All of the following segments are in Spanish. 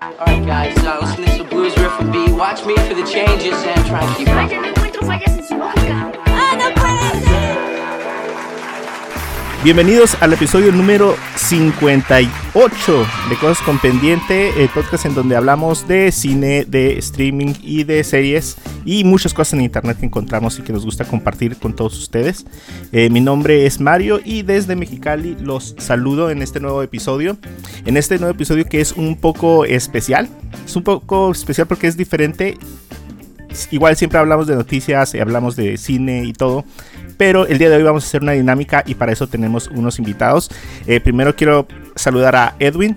Alright guys, uh, listen to some blues riff and B. Watch me for the changes and try to keep up. Bienvenidos al episodio número 58 de Cosas con Pendiente, el podcast en donde hablamos de cine, de streaming y de series y muchas cosas en internet que encontramos y que nos gusta compartir con todos ustedes. Eh, mi nombre es Mario y desde Mexicali los saludo en este nuevo episodio. En este nuevo episodio que es un poco especial, es un poco especial porque es diferente. Igual siempre hablamos de noticias y hablamos de cine y todo, pero el día de hoy vamos a hacer una dinámica y para eso tenemos unos invitados. Eh, primero quiero saludar a Edwin.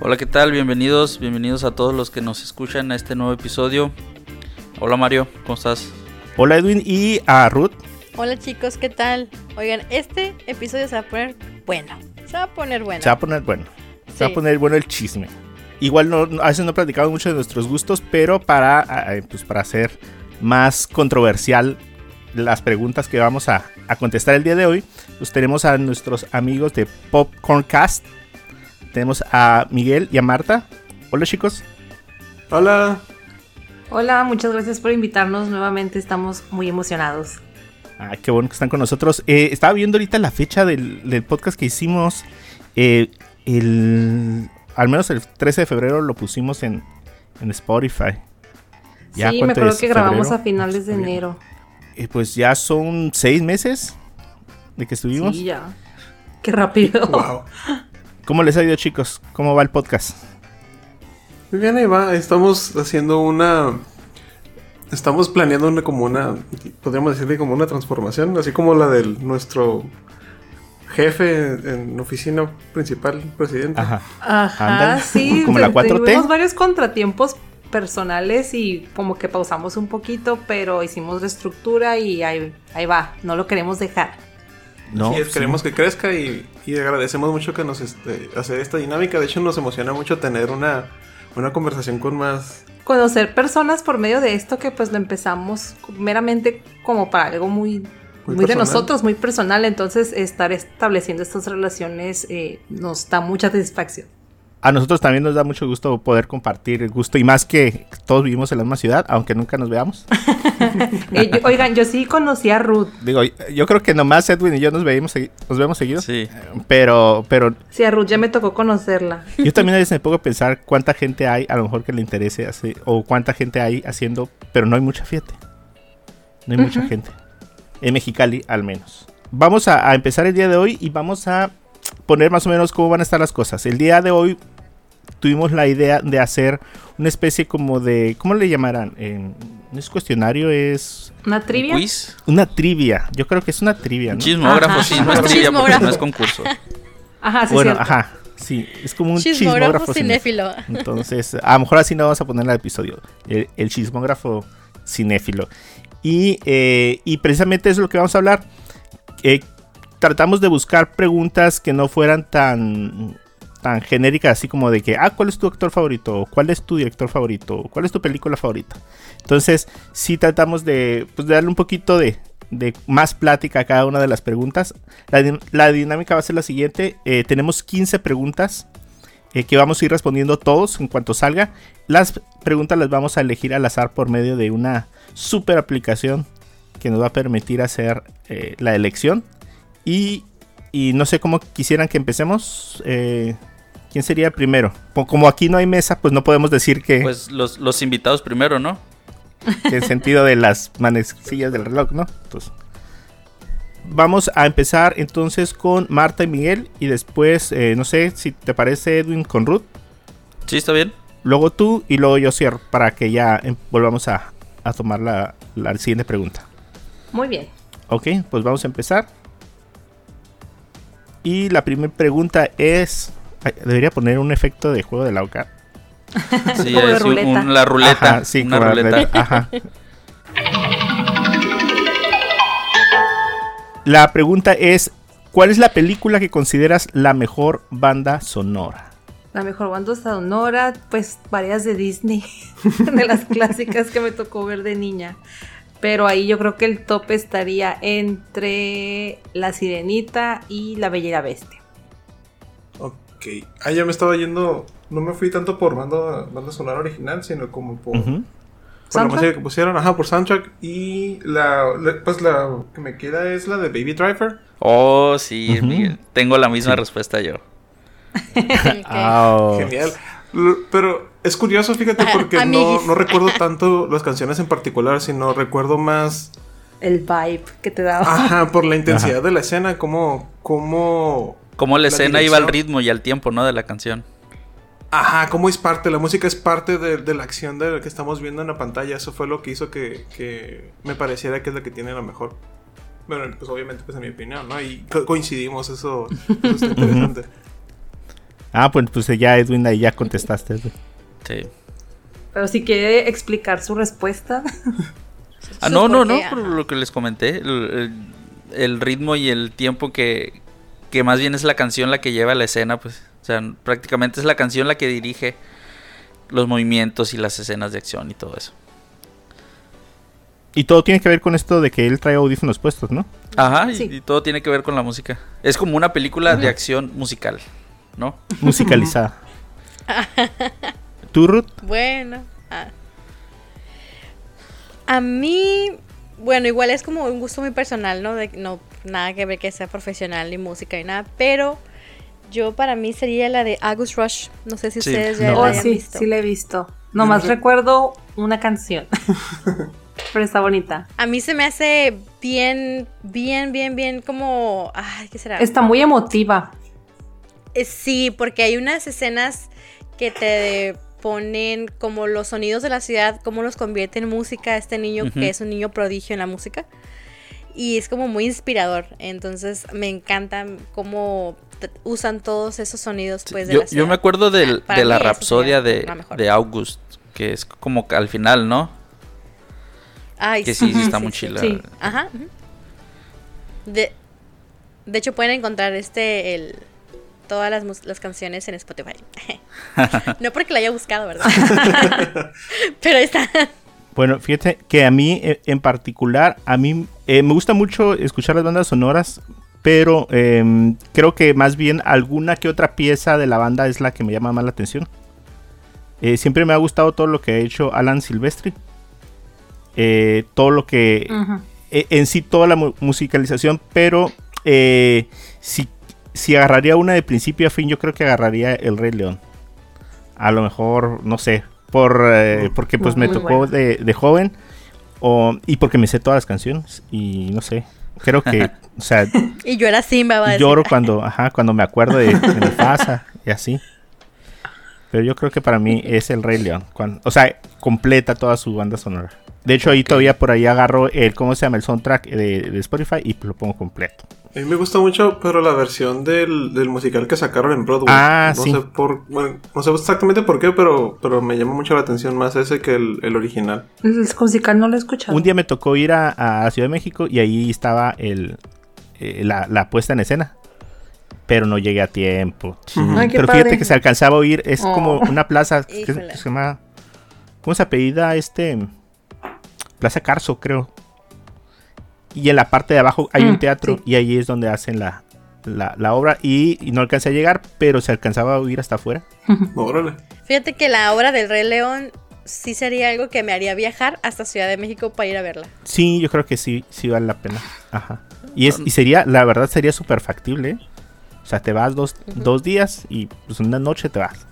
Hola, ¿qué tal? Bienvenidos, bienvenidos a todos los que nos escuchan a este nuevo episodio. Hola Mario, ¿cómo estás? Hola Edwin y a Ruth. Hola chicos, ¿qué tal? Oigan, este episodio se va a poner bueno. Se va a poner bueno. Se va a poner bueno. Se va a poner bueno el chisme. Igual no, a veces no platicamos mucho de nuestros gustos, pero para, eh, pues para hacer más controversial las preguntas que vamos a, a contestar el día de hoy, pues tenemos a nuestros amigos de Popcorncast. Tenemos a Miguel y a Marta. Hola chicos. Hola. Hola, muchas gracias por invitarnos nuevamente, estamos muy emocionados. Ah, qué bueno que están con nosotros. Eh, estaba viendo ahorita la fecha del, del podcast que hicimos. eh, el, al menos el 13 de febrero lo pusimos en, en Spotify. Ya, sí, me ¿cuánto acuerdo es? que grabamos ¿Febrero? a finales de enero. Eh, pues ya son seis meses de que estuvimos. Sí, ya. Qué rápido. Wow. ¿Cómo les ha ido chicos? ¿Cómo va el podcast? Muy bien, ahí va. Estamos haciendo una. Estamos planeando una como una. Podríamos decirle como una transformación, así como la del nuestro jefe en oficina principal, presidente. Ajá. Ajá, sí. Como la te- 4T. Tuvimos varios contratiempos personales y como que pausamos un poquito, pero hicimos reestructura y ahí, ahí va. No lo queremos dejar. No, Así es, sí. queremos que crezca y, y agradecemos mucho que nos este, hacer esta dinámica. De hecho, nos emociona mucho tener una, una conversación con más. Conocer personas por medio de esto que pues lo empezamos meramente como para algo muy, Muy muy, de nosotros, muy personal. Entonces estar estableciendo estas relaciones eh, nos da mucha satisfacción. A nosotros también nos da mucho gusto poder compartir el gusto y más que todos vivimos en la misma ciudad, aunque nunca nos veamos. Eh, yo- oigan, yo sí conocí a Ruth. Digo, yo creo que nomás Edwin y yo nos veíamos, nos vemos seguido. Sí. Pero, pero Sí, a Ruth ya me tocó conocerla. Yo también a veces me pongo a pensar cuánta gente hay, a lo mejor que le interese hacer, o cuánta gente hay haciendo, pero no hay mucha, fíjate. No hay mucha gente. En Mexicali, al menos. Vamos a, a empezar el día de hoy y vamos a poner más o menos cómo van a estar las cosas. El día de hoy tuvimos la idea de hacer una especie como de, ¿cómo le llamarán? Eh, no es cuestionario, es ¿Una trivia? ¿Quiz? una trivia. Yo creo que es una trivia, Un ¿no? chismógrafo, Ajá. sí, no es trivia porque no es concurso. Ajá, sí, bueno, cierto. ajá. Sí, es como un Chismógrafo chismógrafo cinéfilo. cinéfilo. Entonces, a lo mejor así no vamos a poner el episodio. El, el chismógrafo cinéfilo. Y, eh, y precisamente eso es lo que vamos a hablar. Eh, tratamos de buscar preguntas que no fueran tan, tan genéricas, así como de que, ah, ¿cuál es tu actor favorito? ¿Cuál es tu director favorito? ¿Cuál es tu película favorita? Entonces, sí tratamos de, pues, darle un poquito de, de más plática a cada una de las preguntas. La, la dinámica va a ser la siguiente. Eh, tenemos 15 preguntas eh, que vamos a ir respondiendo todos en cuanto salga. Las preguntas las vamos a elegir al azar por medio de una super aplicación que nos va a permitir hacer eh, la elección. Y, y no sé cómo quisieran que empecemos. Eh, ¿Quién sería primero? Como aquí no hay mesa, pues no podemos decir que, Pues los, los invitados primero, ¿no? en sentido de las manecillas del reloj, ¿no? Entonces, vamos a empezar entonces con Marta y Miguel. Y después, eh, no sé si te parece Edwin con Ruth. Sí, está bien. Luego tú y luego yo cierro para que ya em, volvamos a, a tomar la, la siguiente pregunta. Muy bien. Ok, pues vamos a empezar. Y la primera pregunta es... Debería poner un efecto de juego de la OCA. Sí, es un- un- la ruleta. Ajá, sí, una la ruleta, Ajá. La pregunta es, ¿cuál es la película que consideras la mejor banda sonora? La mejor banda sonora, pues varias de Disney, de las clásicas que me tocó ver de niña. Pero ahí yo creo que el top estaría entre La Sirenita y La Bella y la Bestia. Ok. Ah, ya me estaba yendo no me fui tanto por banda, banda sonora original, sino como por. Por la música que pusieron, ajá, por soundtrack. Y la, la- pues la que me queda es la de Baby Driver. Oh, sí, Ujú. Miguel. Tengo la misma respuesta yo. Ok. Oh. Genial. Pero es curioso, fíjate, porque no, no recuerdo tanto las canciones en particular, sino recuerdo más, El vibe que te daba. ajá, por la intensidad de la escena, como, como, Como la, La escena iba al ritmo y al tiempo, ¿no? De la canción. Ajá, cómo es parte, la música es parte de, de la acción de lo que estamos viendo en la pantalla. Eso fue lo que hizo que, que me pareciera que es la que tiene la mejor. Bueno, pues obviamente, pues en mi opinión, ¿no? Y co- coincidimos, eso, eso está interesante. Ah, pues, pues ya Edwin ahí ya contestaste. Edwin. Sí. Pero si quiere explicar su respuesta. Ah, no, no, no, por lo que les comenté. El, ritmo y el tiempo que, que más bien es la canción la que lleva la escena, pues. O sea, prácticamente es la canción la que dirige los movimientos y las escenas de acción y todo eso. Y todo tiene que ver con esto de que él trae audífonos puestos, ¿no? Ajá, y- Sí. y, todo tiene que ver con la música. Es como una película de acción musical, ¿no? Musicalizada. ¿Tú, Ruth? Bueno. ah. A mí, bueno, igual es como un gusto muy personal, ¿no? De, no nada que ver que sea profesional ni música ni nada, pero yo para mí sería la de August Rush. No sé si Sí. ustedes ya No. la Oh, hayan sí, visto. sí la he visto. Nomás recuerdo una canción. Pero está bonita. A mí se me hace bien, bien, bien, bien como... Ay, ¿qué será? Está muy emotiva. Eh, Sí, porque hay unas escenas que te ponen como los sonidos de la ciudad, cómo los convierte en música este niño que es un niño prodigio en la música. Y es como muy inspirador. Entonces me encanta cómo usan todos esos sonidos pues de yo, la yo me acuerdo del- Ah, de la rapsodia de, de August, que es como que al final, ¿no? Ay, Que sí, sí está sí, muy chila. Sí. Ajá. De, de hecho, pueden encontrar este el todas las, las canciones en Spotify. no porque la haya buscado, ¿verdad? Pero ahí está. Bueno, fíjate que a mí eh, en particular, a mí eh, me gusta mucho escuchar las bandas sonoras, pero em, creo que más bien alguna que otra pieza de la banda es la que me llama más la atención. Eh, siempre me ha gustado todo lo que ha hecho Alan Silvestri. Eh, todo lo que eh, en sí toda la mu- musicalización, pero eh, si, si agarraría una de principio a fin, yo creo que agarraría El Rey León. A lo mejor, no sé, por eh, porque pues me Muy tocó de, de joven o, y porque me sé todas las canciones y no sé, creo que, o sea, Y yo era Simba, va lloro cuando, ajá, cuando me acuerdo de, de mi casa y así. Pero yo creo que para mí es el Rey León. cuan- o sea, completa toda su banda sonora. De hecho, ahí todavía por ahí agarro el, ¿cómo se llama? El soundtrack de, de Spotify y lo pongo completo. A mí me gusta mucho, pero la versión del, del musical que sacaron en Broadway. Ah, no sí. Sé por, bueno, no sé exactamente por qué, pero, pero me llama mucho la atención más ese que el, el original. El musical no lo he escuchado. Un día me tocó ir a, a Ciudad de México y ahí estaba el, eh, la, la puesta en escena. Pero no llegué a tiempo. Ay, Pero fíjate padre. que se alcanzaba a oír. Es Oh. como una plaza que, que se llama. ¿Cómo se apellida este? Plaza Carso, creo. Y en la parte de abajo hay un Mm, teatro sí. y ahí es donde hacen la, la, la obra. Y, y no alcancé a llegar, pero se alcanzaba a oír hasta afuera. Órale. Fíjate que la obra del Rey León sí sería algo que me haría viajar hasta Ciudad de México para ir a verla. Sí, yo creo que sí, sí vale la pena. Ajá. Y, es, y sería, la verdad, sería súper factible. ¿eh? O sea, te vas dos, dos días y pues una noche te vas.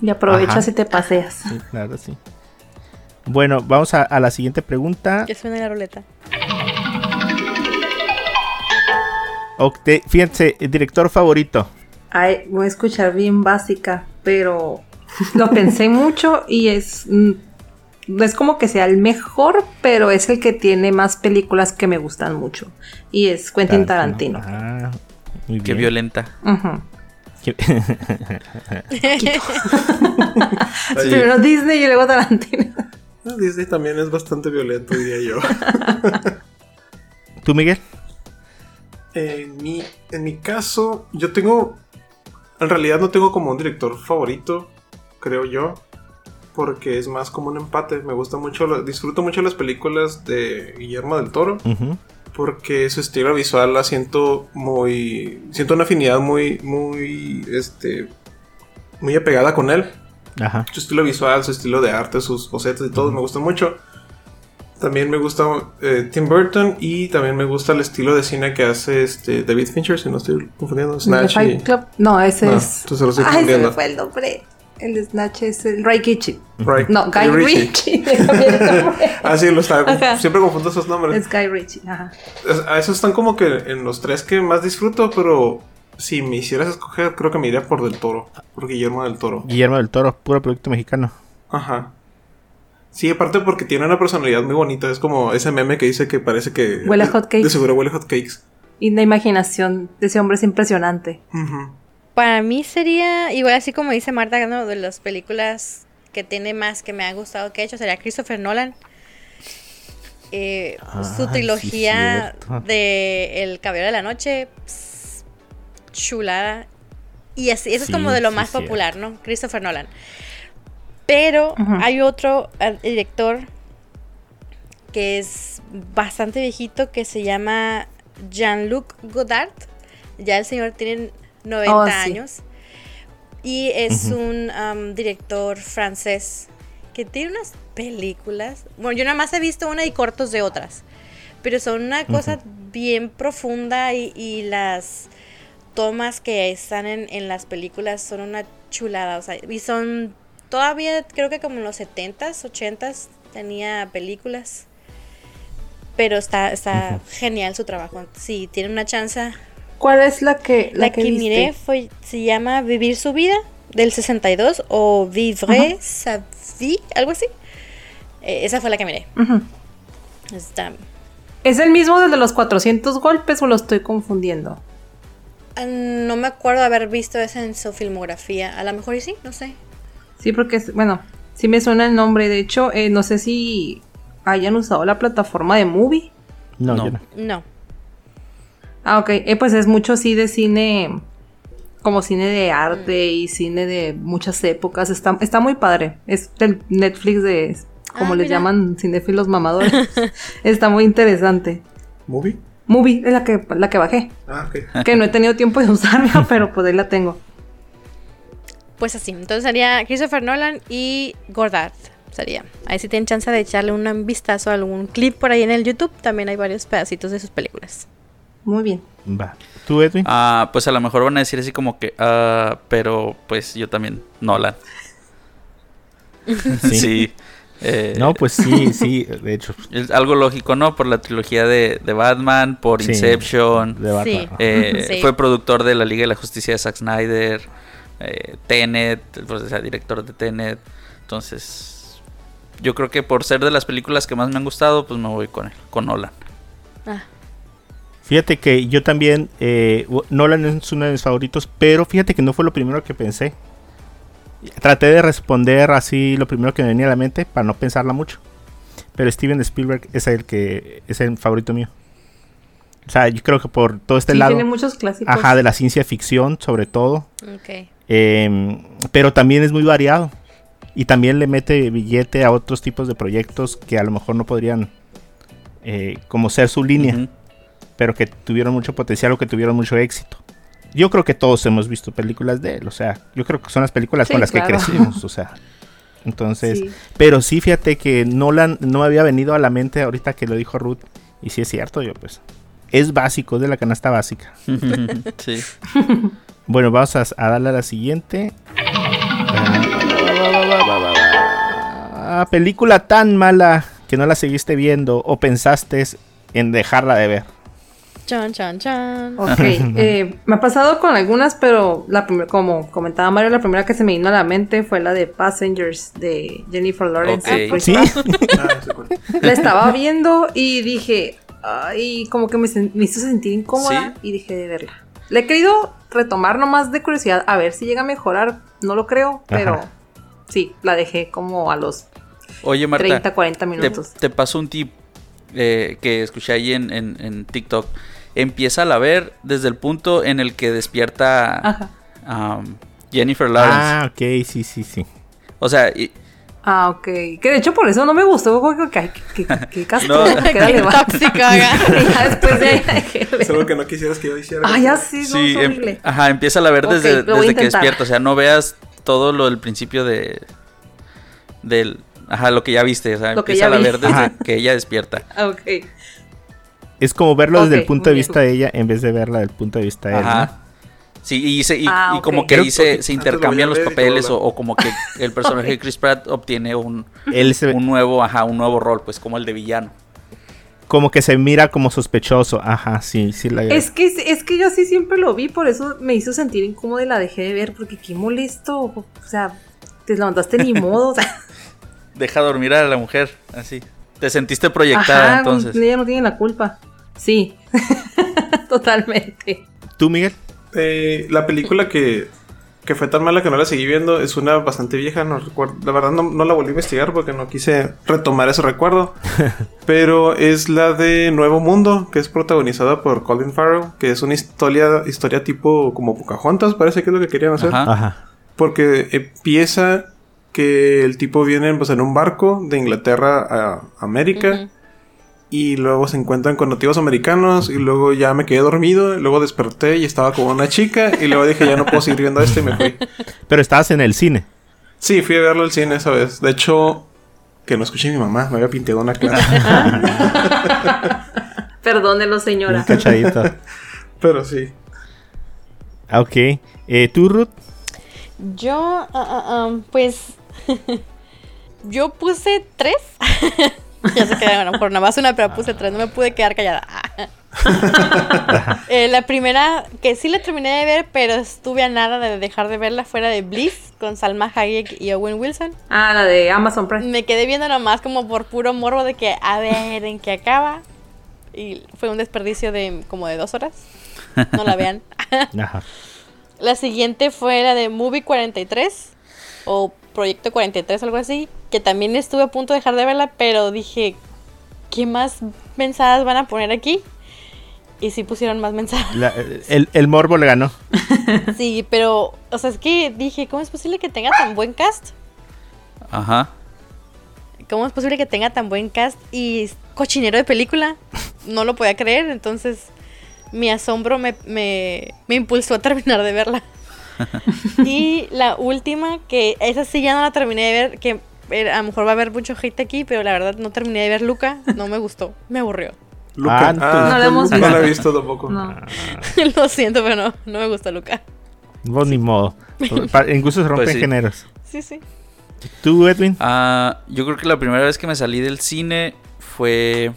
Y aprovechas Ajá. y te paseas. Sí, la verdad, sí. Bueno, vamos a, a la siguiente pregunta. Que suena la ruleta. Octe- fíjense, el director favorito. Ay, voy a escuchar bien básica, pero lo pensé mucho y es. mm, No es como que sea el mejor, pero es el que tiene más películas que me gustan mucho. Y es Quentin Tarantino. Ah, muy Qué bien. violenta. Ujú. Qué- Primero Disney y luego Tarantino. Ah, Disney también es bastante violento, diría yo. ¿Tú, Miguel? En mi, en mi caso, yo tengo. En realidad no tengo como un director favorito, creo yo. Porque es más como un empate. Me gusta mucho, disfruto mucho las películas de Guillermo del Toro. Porque su estilo visual la siento muy. Siento una afinidad muy. Muy. Este. muy apegada con él. Ajá. Su estilo visual, su estilo de arte, sus bocetos y todo me gustan mucho. También me gusta eh, Tim Burton y también me gusta el estilo de cine que hace este David Fincher, si no estoy confundiendo. ¿El de Snatch y- Club? No, ese No, es. entonces lo estoy Ay, se me fue el nombre. El de Snatch es el Ray Kitchi. Right. No, Guy Ritchie. Ah, sí, lo estaba. Ajá. Siempre confundo esos nombres. es Guy Ritchie. Ajá. Es- A esos están como que en los tres que más disfruto, pero si me hicieras escoger, creo que me iría por Del Toro. Por Guillermo del Toro. Guillermo del Toro, puro producto mexicano. Ajá. Sí, aparte porque tiene una personalidad muy bonita. Es como ese meme que dice que parece que. Huele a hot cakes. De seguro huele a hot cakes. Y la imaginación de ese hombre es impresionante. Ujú. Para mí sería, igual así como dice Marta, ¿no? de las películas que tiene más que me ha gustado que ha hecho, sería Christopher Nolan. Eh, Ah, su trilogía de El Caballero de la Noche, pss, chulada. Y así, eso Sí, es como de lo sí, más cierto. popular, ¿no? Christopher Nolan. Pero hay otro eh, director que es bastante viejito que se llama Jean-Luc Godard. Ya el señor tiene 90 Oh, sí. años. Y es un director francés que tiene unas películas. Bueno, yo nada más he visto una y cortos de otras. Pero son una cosa bien profunda y, y las tomas que están en, en las películas son una chulada. O sea, y son todavía, creo que como en los 70s, 80s tenía películas. Pero está, está genial su trabajo. Si tienen una chance, ¿Cuál es la que, la, la que, viste? miré fue, se llama Vivir su vida del 62 o Vivre sa vie, algo así. Eh, esa fue la que miré. Está, ¿Es el mismo del de los 400 golpes o lo estoy confundiendo? Ah, no me acuerdo haber visto esa en su filmografía. A lo mejor y sí, no sé. Sí, porque, es- bueno, sí me suena el nombre. De hecho, eh, no sé si hayan usado la plataforma de Movie. No, No. yo no. No. Ah, ok. Eh, pues es mucho sí de cine, como cine de arte y cine de muchas épocas. Está, está muy padre. Es del Netflix de, como Ah, les mira. llaman, cinéfilos mamadores. está muy interesante. ¿Movie? Movie es la que, la que bajé. Ah, ok. Que no he tenido tiempo de usarla, pero pues ahí la tengo. Pues así. Entonces sería Christopher Nolan y Godard. Sería. Ahí si tienen chance de echarle un vistazo a algún clip por ahí en el YouTube. También hay varios pedacitos de sus películas. Muy bien. Va. ¿Tú, Edwin? Ah, pues a lo mejor van a decir así como que, ah, pero pues yo también, Nolan. sí. Eh, No, pues sí, sí, de hecho. es algo lógico, ¿no? Por la trilogía de, de Batman, por Sí, Inception. de Batman. Sí. eh, Sí. Fue productor de la Liga de la Justicia de Zack Snyder. eh, Tenet, pues, o sea, director de Tenet. Entonces, yo creo que por ser de las películas que más me han gustado, pues me voy con él, con Nolan. Ah, Fíjate que yo también, eh, Nolan es uno de mis favoritos, pero fíjate que no fue lo primero que pensé. Traté de responder así lo primero que me venía a la mente para no pensarla mucho. Pero Steven Spielberg es el que es el favorito mío. O sea, yo creo que por todo este sí, lado, tiene muchos clásicos. ajá, de la ciencia ficción sobre todo, ok. eh, pero también es muy variado y también le mete billete a otros tipos de proyectos que a lo mejor no podrían eh, como ser su línea pero que tuvieron mucho potencial o que tuvieron mucho éxito. Yo creo que todos hemos visto películas de él, o sea, yo creo que son las películas Sí, con las claro. que crecimos, o sea. Entonces, Sí. pero sí fíjate que Nolan no me había venido a la mente ahorita que lo dijo Ruth, y sí es cierto, yo pues es básico, es de la canasta básica. sí. Bueno, vamos a, a darle a la siguiente. Ah, película tan mala que no la seguiste viendo o pensaste en dejarla de ver. Chan, chan, chan. Ok, eh, me ha pasado con algunas, pero la como comentaba Mario, la primera que se me vino a la mente fue la de Passengers de Jennifer Lawrence. Ok. Pues, Sí, Ah. La estaba viendo y dije, ay, como que me, hizo sentir incómoda y dejé de verla. Le he querido retomar nomás de curiosidad a ver si llega a mejorar, no lo creo, pero Ajá. sí, la dejé como a los Oye, Marta. 30, 40 te, minutos. te paso un tip eh, que escuché ahí en, en- en TikTok. Empieza a ver desde el punto en el que despierta Ajá. um, Jennifer Lawrence. Ah, ok, sí, sí, sí. O sea, y- Ah, ok. Que de hecho por eso no me gustó, porque que, que, que, que castroso, No. que dale, Qué va. tóxica, ya después de la ver. que no quisieras que yo hiciera. Ah, ya sí, no, sí, es em- ajá, empieza a ver desde, que despierta. O sea, no veas todo lo del principio de. Del. Ajá, lo que ya viste. O sea, Lo que empieza a vi. ver desde Ajá. que ella despierta. Ah, Ok. Es como verlo desde el punto de vista de ella en vez de verla del punto de vista de él. Ajá. Sí, y, se- y, Ah, y como que Creo ahí se, se lo intercambian los papeles o, o como que el personaje de Chris Pratt obtiene un. Él se, un nuevo, ajá, un nuevo rol, pues como el de villano. como que se mira como sospechoso. Ajá, sí, sí la Es que, es que yo así siempre lo vi, por eso me hizo sentir incómoda y la dejé de ver, porque qué molesto. O sea, te levantaste ni modo. O sea, Deja dormir a la mujer, así. Te sentiste proyectada ajá, entonces. ella no tiene la culpa. Sí, totalmente. ¿Tú, Miguel? Eh, la película que, que fue tan mala que no la seguí viendo es una bastante vieja. No recuerdo, la verdad no, no la volví a investigar porque no quise retomar ese recuerdo. pero es la de Nuevo Mundo, que es protagonizada por Colin Farrell, que es una historia, historia tipo como Pocahontas, parece que es lo que querían hacer. Ajá. Ajá. Porque empieza que el tipo viene pues, en un barco de Inglaterra a América. Y luego se encuentran con nativos americanos. Y luego ya me quedé dormido. y luego desperté y estaba como una chica. Y luego dije, ya no puedo seguir viendo esto y me fui. Pero estabas en el cine. Sí, fui a verlo al cine esa vez. De hecho, que no escuché a mi mamá. Me había pintado una clase. Perdónelo, Un señora. cachadito. Pero sí. Ah, ok. Eh, ¿Tú, Ruth? Yo, ah, ah, ah, pues. yo puse tres. ya se quedaron, lo mejor nada más una, pero puse tres. No me pude quedar callada. Eh, la primera, que sí la terminé de ver, pero estuve a nada de dejar de verla, fuera de Bliss, con Salma Hayek y Owen Wilson. Ah, la de Amazon Prime. Me quedé viendo nomás como por puro morbo de que a ver en qué acaba. Y fue un desperdicio de como de dos horas. No la vean. Ajá. La siguiente fue la de Movie 43 o Proyecto 43, algo así, que también estuve a punto de dejar de verla, pero dije, ¿qué más mensadas van a poner aquí? Y sí pusieron más mensadas. La- el, el morbo le ganó. Sí, pero, o sea, es que dije, ¿cómo es posible que tenga tan buen cast? Ajá. ¿Cómo es posible que tenga tan buen cast y cochinero de película? No lo podía creer, entonces mi asombro me, me, me impulsó a terminar de verla. y la última, que esa sí ya no la terminé de ver, que a lo mejor va a haber mucho hate aquí, pero la verdad no terminé de ver Luca, no me gustó, me aburrió. Luca. Ah, No la hemos no visto. la he visto tampoco. No. Lo siento, pero no, no me gusta Luca. Vos ni modo. Gustos se rompen Pues sí. géneros. Sí, sí. ¿Tú, Edwin? Ah, yo creo que la primera vez que me salí del cine fue.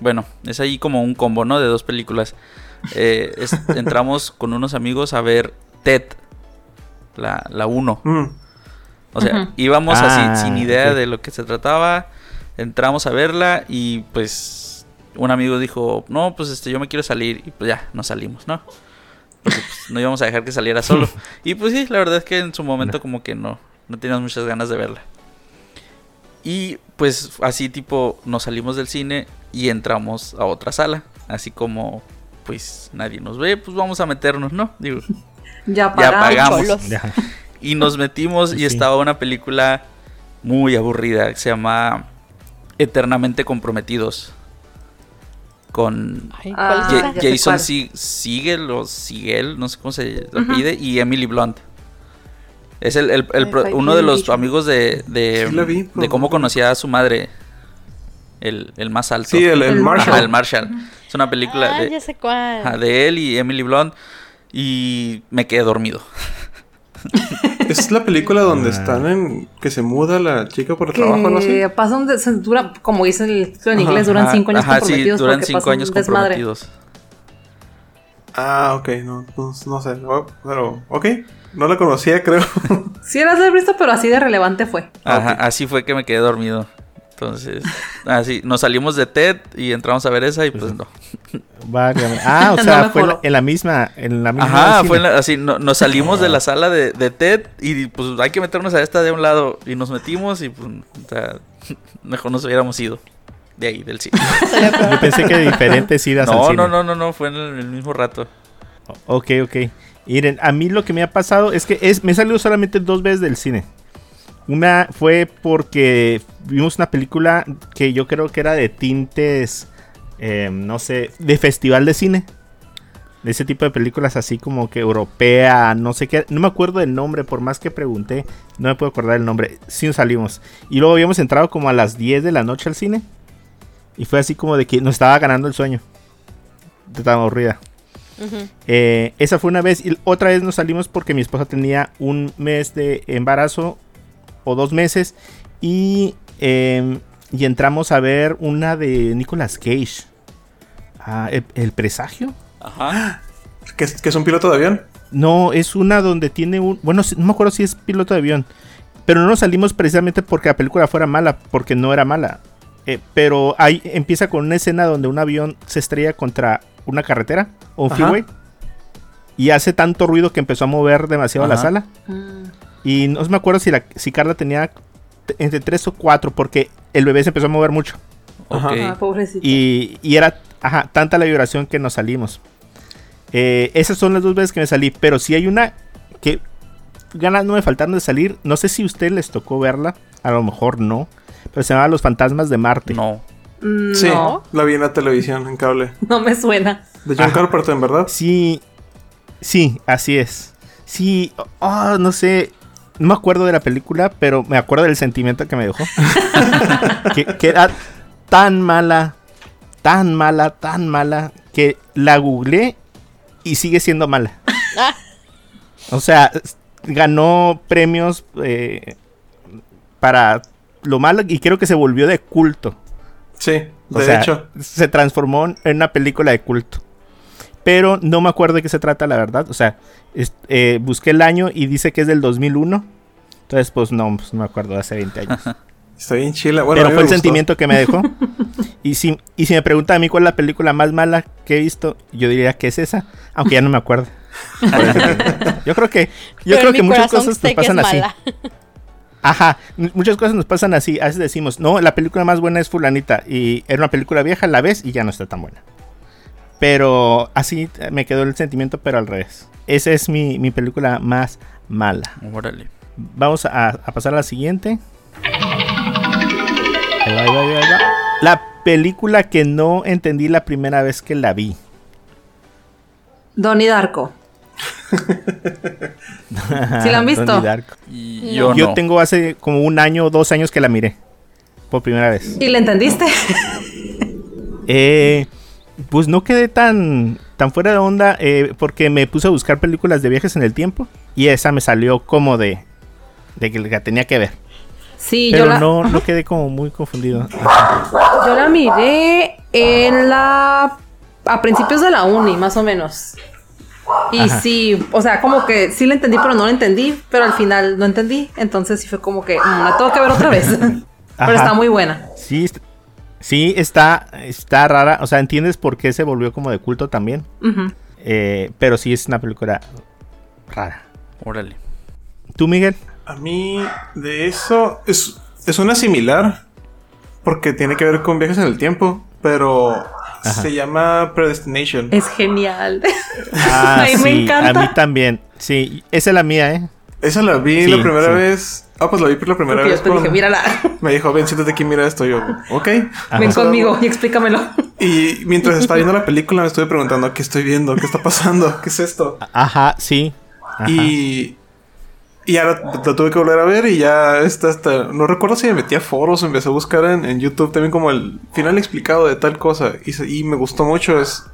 Bueno, es ahí como un combo, ¿no? De dos películas. Eh, es- entramos con unos amigos a ver Ted, la 1. Mm. O sea, Ujú. íbamos Ah, así, sin idea de lo que se trataba. Entramos a verla y pues un amigo dijo, no, pues este, yo me quiero salir. Y pues ya, nos salimos, ¿no? Porque pues, no íbamos a dejar que saliera solo. y pues sí, la verdad es que en su momento como que no, no teníamos muchas ganas de verla. Y pues así tipo nos salimos del cine y entramos a otra sala. Así como pues nadie nos ve, pues vamos a meternos, ¿no? Digo, Ya Ya pagamos. Ya. Y nos metimos y Sí. estaba una película muy aburrida que se llama Eternamente Comprometidos. Con Ay, Ah, Jason cuál. Si- Siegel o Siegel, no sé cómo se Ujú. pide, y Emily Blunt. Es el, el- uno de los amigos de, de, Sí la vi, de pero cómo no- conocía a su madre. El, el más alto. Sí, el, Marshall. Ajá, el Marshall. Es una película Ah, de, ya sé cuál. ajá, de él y Emily Blunt. Y me quedé dormido. Es la película donde Ah. están en... Que se muda la chica por trabajo o algo así. Que pasan de, se dura, como dice el título en Ajá, inglés, duran Ajá, cinco años ajá, sí, comprometidos. duran cinco años desmadre. comprometidos. Ah, ok. No, no, no sé. No, pero... Ok. No la conocía, creo. Sí, las he visto, pero así de relevante fue. Ajá, así fue que me quedé dormido. Entonces, así, nos salimos de TED y entramos a ver esa y pues no. Válgame. Ah, o sea, fue en la, acuerdo. en la misma. En la misma Ajá, cine. fue en la- así, no- nos salimos de la sala de, de TED y pues hay que meternos a esta de un lado y nos metimos y pues, o sea, mejor nos hubiéramos ido de ahí, del cine. Yo pensé que de diferentes idas al No, cine. no, no, no, no, fue en el, el mismo rato. Ok, ok. Miren, a mí lo que me ha pasado es que es, me he salido solamente dos veces del cine. Una fue porque vimos una película que yo creo que era de tintes, eh, no sé, de festival de cine. de ese tipo de películas así como que europea, no sé qué, no me acuerdo del nombre, por más que pregunté, no me puedo acordar el nombre. Sí nos salimos. Y luego habíamos entrado como a las 10 de la noche al cine. Y fue así como de que nos estaba ganando el sueño. De tan aburrida. Eh, esa fue una vez. Y otra vez nos salimos porque mi esposa tenía un mes de embarazo o dos meses. Y, eh, y entramos a ver una de Nicolas Cage. Ah, ¿el, el presagio? Ajá. ¿Que es, que es un piloto de avión? No, es una donde tiene un... Bueno, no me acuerdo si es piloto de avión. Pero no nos salimos precisamente porque la película fuera mala, porque no era mala. Eh, pero ahí empieza con una escena donde un avión se estrella contra una carretera o un freeway. Y hace tanto ruido que empezó a mover demasiado la sala. Mm. Y no me acuerdo si, la, si Carla tenía entre 3 o 4 porque el bebé se empezó a mover mucho. Ajá. Ah, pobrecito. Y, y era ajá, tanta la vibración que nos salimos. Eh, esas son las dos veces que me salí. Pero si hay una que ganas no me faltaron de salir. No sé si a usted les tocó verla. A lo mejor no. Pero se llama Los Fantasmas de Marte. No. Mm, Sí, No, la vi en la televisión, en cable. no me suena. De John Ajá. Carpenter, ¿verdad? Sí, sí, así es. Sí, oh, no sé. No me acuerdo de la película, pero me acuerdo del sentimiento que me dejó. que, que era tan mala, tan mala, tan mala, que la googleé y sigue siendo mala. O sea, ganó premios eh, para lo malo y creo que se volvió de culto. Sí, O de sea, hecho. se transformó en una película de culto. Pero no me acuerdo de qué se trata, la verdad. O sea, es- eh, busqué el año y dice que es del 2001. Entonces, pues no, pues, no me acuerdo, hace 20 años. Está bien chila. Bueno, a Pero fue el gustó. sentimiento que me dejó. y, si, y si me preguntan a mí cuál es la película más mala que he visto, yo diría que es esa. Aunque ya no me acuerdo. Yo creo que, yo Pero creo en que muchas cosas nos pasan así. Ajá, muchas cosas nos pasan así. A veces decimos, no, la película más buena es Fulanita. Y era una película vieja, la ves y ya no está tan buena. Pero así me quedó el sentimiento, pero al revés. Esa es mi, mi película más mala. Órale. Vamos a, a pasar a la siguiente. Ahí va, ahí va, ahí va, ahí va. La película que no entendí la primera vez que la vi. Donnie Darko. ¿Sí la han visto? Donnie Darko. Y yo Yo no. tengo hace como un año o dos años que la miré. Por primera vez. ¿Y le entendiste? Eh, pues no quedé tan, tan fuera de onda eh, porque me puse a buscar películas de viajes en el tiempo y esa me salió como de, de que la tenía que ver. Sí, Pero yo la, no, no quedé como muy confundido. yo la miré en la... a principios de la uni, más o menos. Y Ajá. sí, o sea, como que sí la entendí, pero no la entendí, pero al final no entendí. Entonces sí fue como que mm, la tengo que ver otra vez. pero está muy buena. Sí, sí está, está rara. O sea, entiendes por qué se volvió como de culto también. Eh, pero sí es una película rara. Órale. ¿Tú, Miguel? A mí, de eso, es, es una similar. Porque tiene que ver con viajes en el tiempo. Pero se llama Predestination. Es genial. Ah, Ay, me sí, encanta. A mí también. Sí, esa es la mía, ¿eh? Esa la vi Sí, la primera sí. vez. Ah, pues la vi por la primera Porque vez. yo te dije, mírala. Me dijo, ven, siéntate aquí, mira esto. Yo, ok. Ajá. Ven conmigo y explícamelo. Y mientras estaba viendo la película, me estuve preguntando, ¿qué estoy viendo? ¿Qué está pasando? ¿Qué es esto? Ajá, sí. Ajá. Y. Y ahora la tuve que volver a ver y ya está hasta. No recuerdo si me metí a foros o empecé a buscar en, en YouTube también como el final explicado de tal cosa. Y, y me gustó mucho. Es.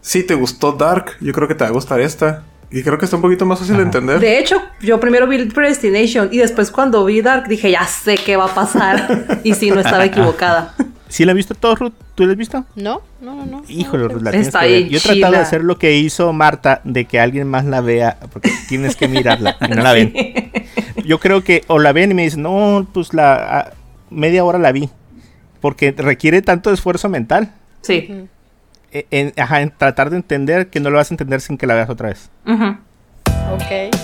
Si te gustó Dark, yo creo que te va a gustar esta. Y creo que está un poquito más fácil de entender. De hecho, yo primero vi Predestination y después cuando vi Dark dije, ya sé qué va a pasar. Y sí, no estaba equivocada. ¿Sí la has visto todo, Ruth? ¿Tú la has visto? No, no, no, no. Híjole, Ruth, la Está tienes que ver. Yo he tratado de hacer lo que hizo Marta, de que alguien más la vea, porque tienes que mirarla y no la ven. Yo creo que o la ven y me dicen, no, pues la a- media hora la vi, porque requiere tanto esfuerzo mental Sí. En, ajá, en tratar de entender que no lo vas a entender sin que la veas otra vez. Ujú. Ok.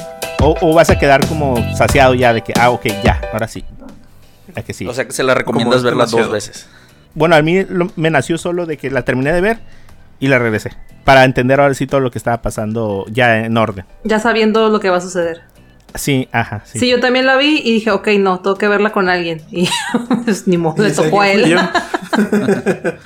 O, o vas a quedar como saciado ya de que, ah, ok, ya, ahora sí. La que sí. O sea que se la recomiendas verla dos veces. bueno, a mí lo- me nació solo de que la terminé de ver y la regresé. Para entender ahora sí todo lo que estaba pasando ya en orden. Ya sabiendo lo que va a suceder. Sí, ajá, sí. Sí. yo también la vi y dije, ok, no, tengo que verla con alguien. Y pues ni modo, le tocó a él.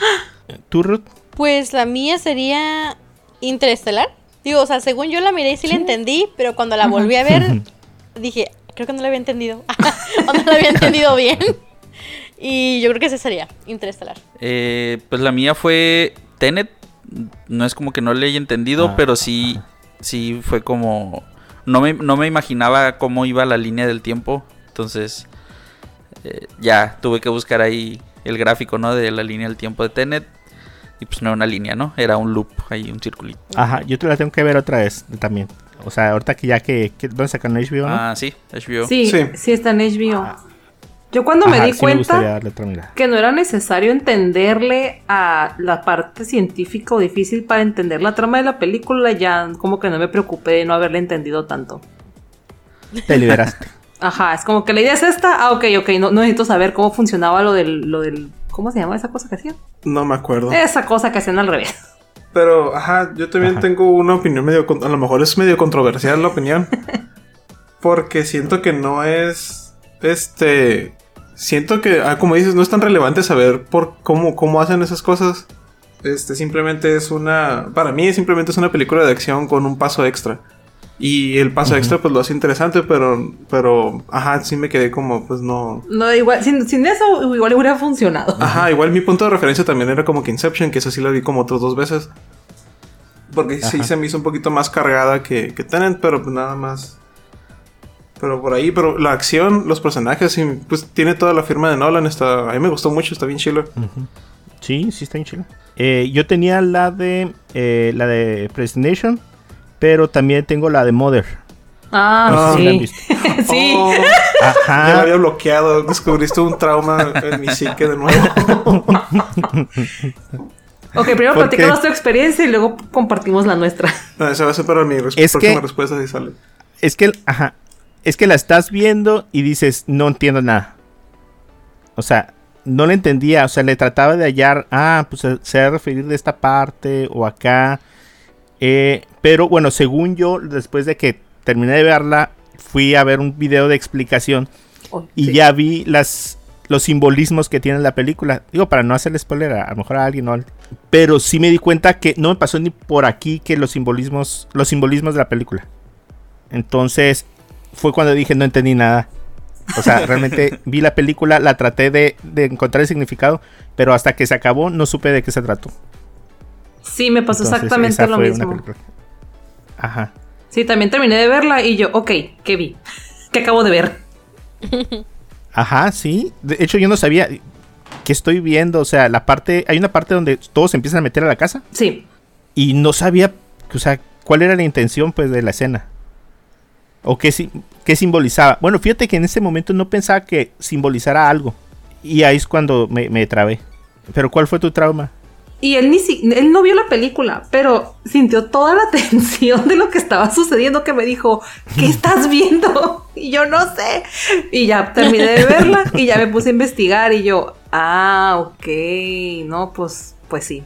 ¿Tú, Ruth? Pues la mía sería Interestelar. Digo, o sea, según yo la miré y sí, la entendí, pero cuando la volví a ver, dije, creo que no la había entendido. o no la había entendido bien. Y yo creo que esa sería, Interestelar. Eh, pues la mía fue Tenet. No es como que no le haya entendido, Ah, pero sí, sí fue como... No me, no me imaginaba cómo iba la línea del tiempo. Entonces, eh, ya tuve que buscar ahí el gráfico, ¿no? De la línea del tiempo de Tenet. Y pues no era una línea, ¿no? Era un loop, ahí un circulito. Ajá, yo te la tengo que ver otra vez también. O sea, ahorita que ya que, que ¿dónde sacan HBO, no? Ah, sí, HBO. Sí, Sí. sí, está en HBO. Yo cuando me di sí me cuenta mirada. que no era necesario entenderle a la parte científica o difícil para entender la trama de la película, ya como que no me preocupé de no haberle entendido tanto. Te liberaste. Ajá, es como que la idea es esta, ah, ok, ok, no, no necesito saber cómo funcionaba lo del, lo del, ¿cómo se llama esa cosa que hacían? No me acuerdo. Esa cosa que hacían al revés. Pero, ajá, yo también Ajá. tengo una opinión medio... A lo mejor es medio controversial la opinión. porque siento que no es... Este... Siento que, ah, como dices, no es tan relevante saber por cómo, cómo hacen esas cosas. Este, simplemente es una... Para mí, simplemente es una película de acción con un paso extra. Y el paso extra, pues lo hace interesante, pero... Pero, ajá, sí me quedé como, pues no... No, igual, sin, sin eso igual hubiera funcionado. Ajá, igual mi punto de referencia también era como que Inception, que esa sí la vi como otras dos veces. Porque sí se me hizo un poquito más cargada que, que Tenet, pero pues nada más. Pero por ahí, pero la acción, los personajes, y, pues tiene toda la firma de Nolan. Está, a mí me gustó mucho, está bien chilo. Sí, sí está bien chido. Eh, yo tenía la de eh, la de Predestination, pero también tengo la de Mother. Ah, No sé si la sí. visto. sí. Oh, ya la Ajá. había bloqueado, descubriste un trauma en mi psique de nuevo. Ok, primero ¿Por platicamos qué? tu experiencia y luego compartimos la nuestra. No, esa va a ser para mi res- Es próxima que- respuesta si sale. Es que, ajá, es que la estás viendo y dices, no entiendo nada. O sea, no le entendía, o sea, le trataba de hallar, ah, pues se- se va a referir de esta parte o acá. Eh, pero bueno, según yo, después de que terminé de verla, fui a ver un video de explicación Oh, y sí. ya vi las los simbolismos que tiene la película. Digo, para no hacerle spoiler, a, a lo mejor a alguien no. Pero sí me di cuenta que no me pasó ni por aquí que los simbolismos, los simbolismos de la película. Entonces, fue cuando dije no entendí nada. O sea, realmente vi la película, la traté de, de encontrar el significado, pero hasta que se acabó no supe de qué se trató. Sí, me pasó Entonces, exactamente lo mismo. Ajá. Sí, también terminé de verla y yo, ok, ¿qué vi? ¿Qué acabo de ver? Ajá, sí. De hecho, yo no sabía qué estoy viendo. O sea, la parte. Hay una parte donde todos se empiezan a meter a la casa. Sí. Y no sabía. O sea, cuál era la intención, pues, de la escena. O qué, qué simbolizaba. Bueno, fíjate que en ese momento no pensaba que simbolizara algo. Y ahí es cuando me, me trabé. Pero, ¿cuál fue tu trauma? Y él ni si, él no vio la película, pero sintió toda la tensión de lo que estaba sucediendo que me dijo, ¿qué estás viendo? Y yo no sé. Y ya terminé de verla y ya me puse a investigar y yo, ah, ok, no, pues, pues sí.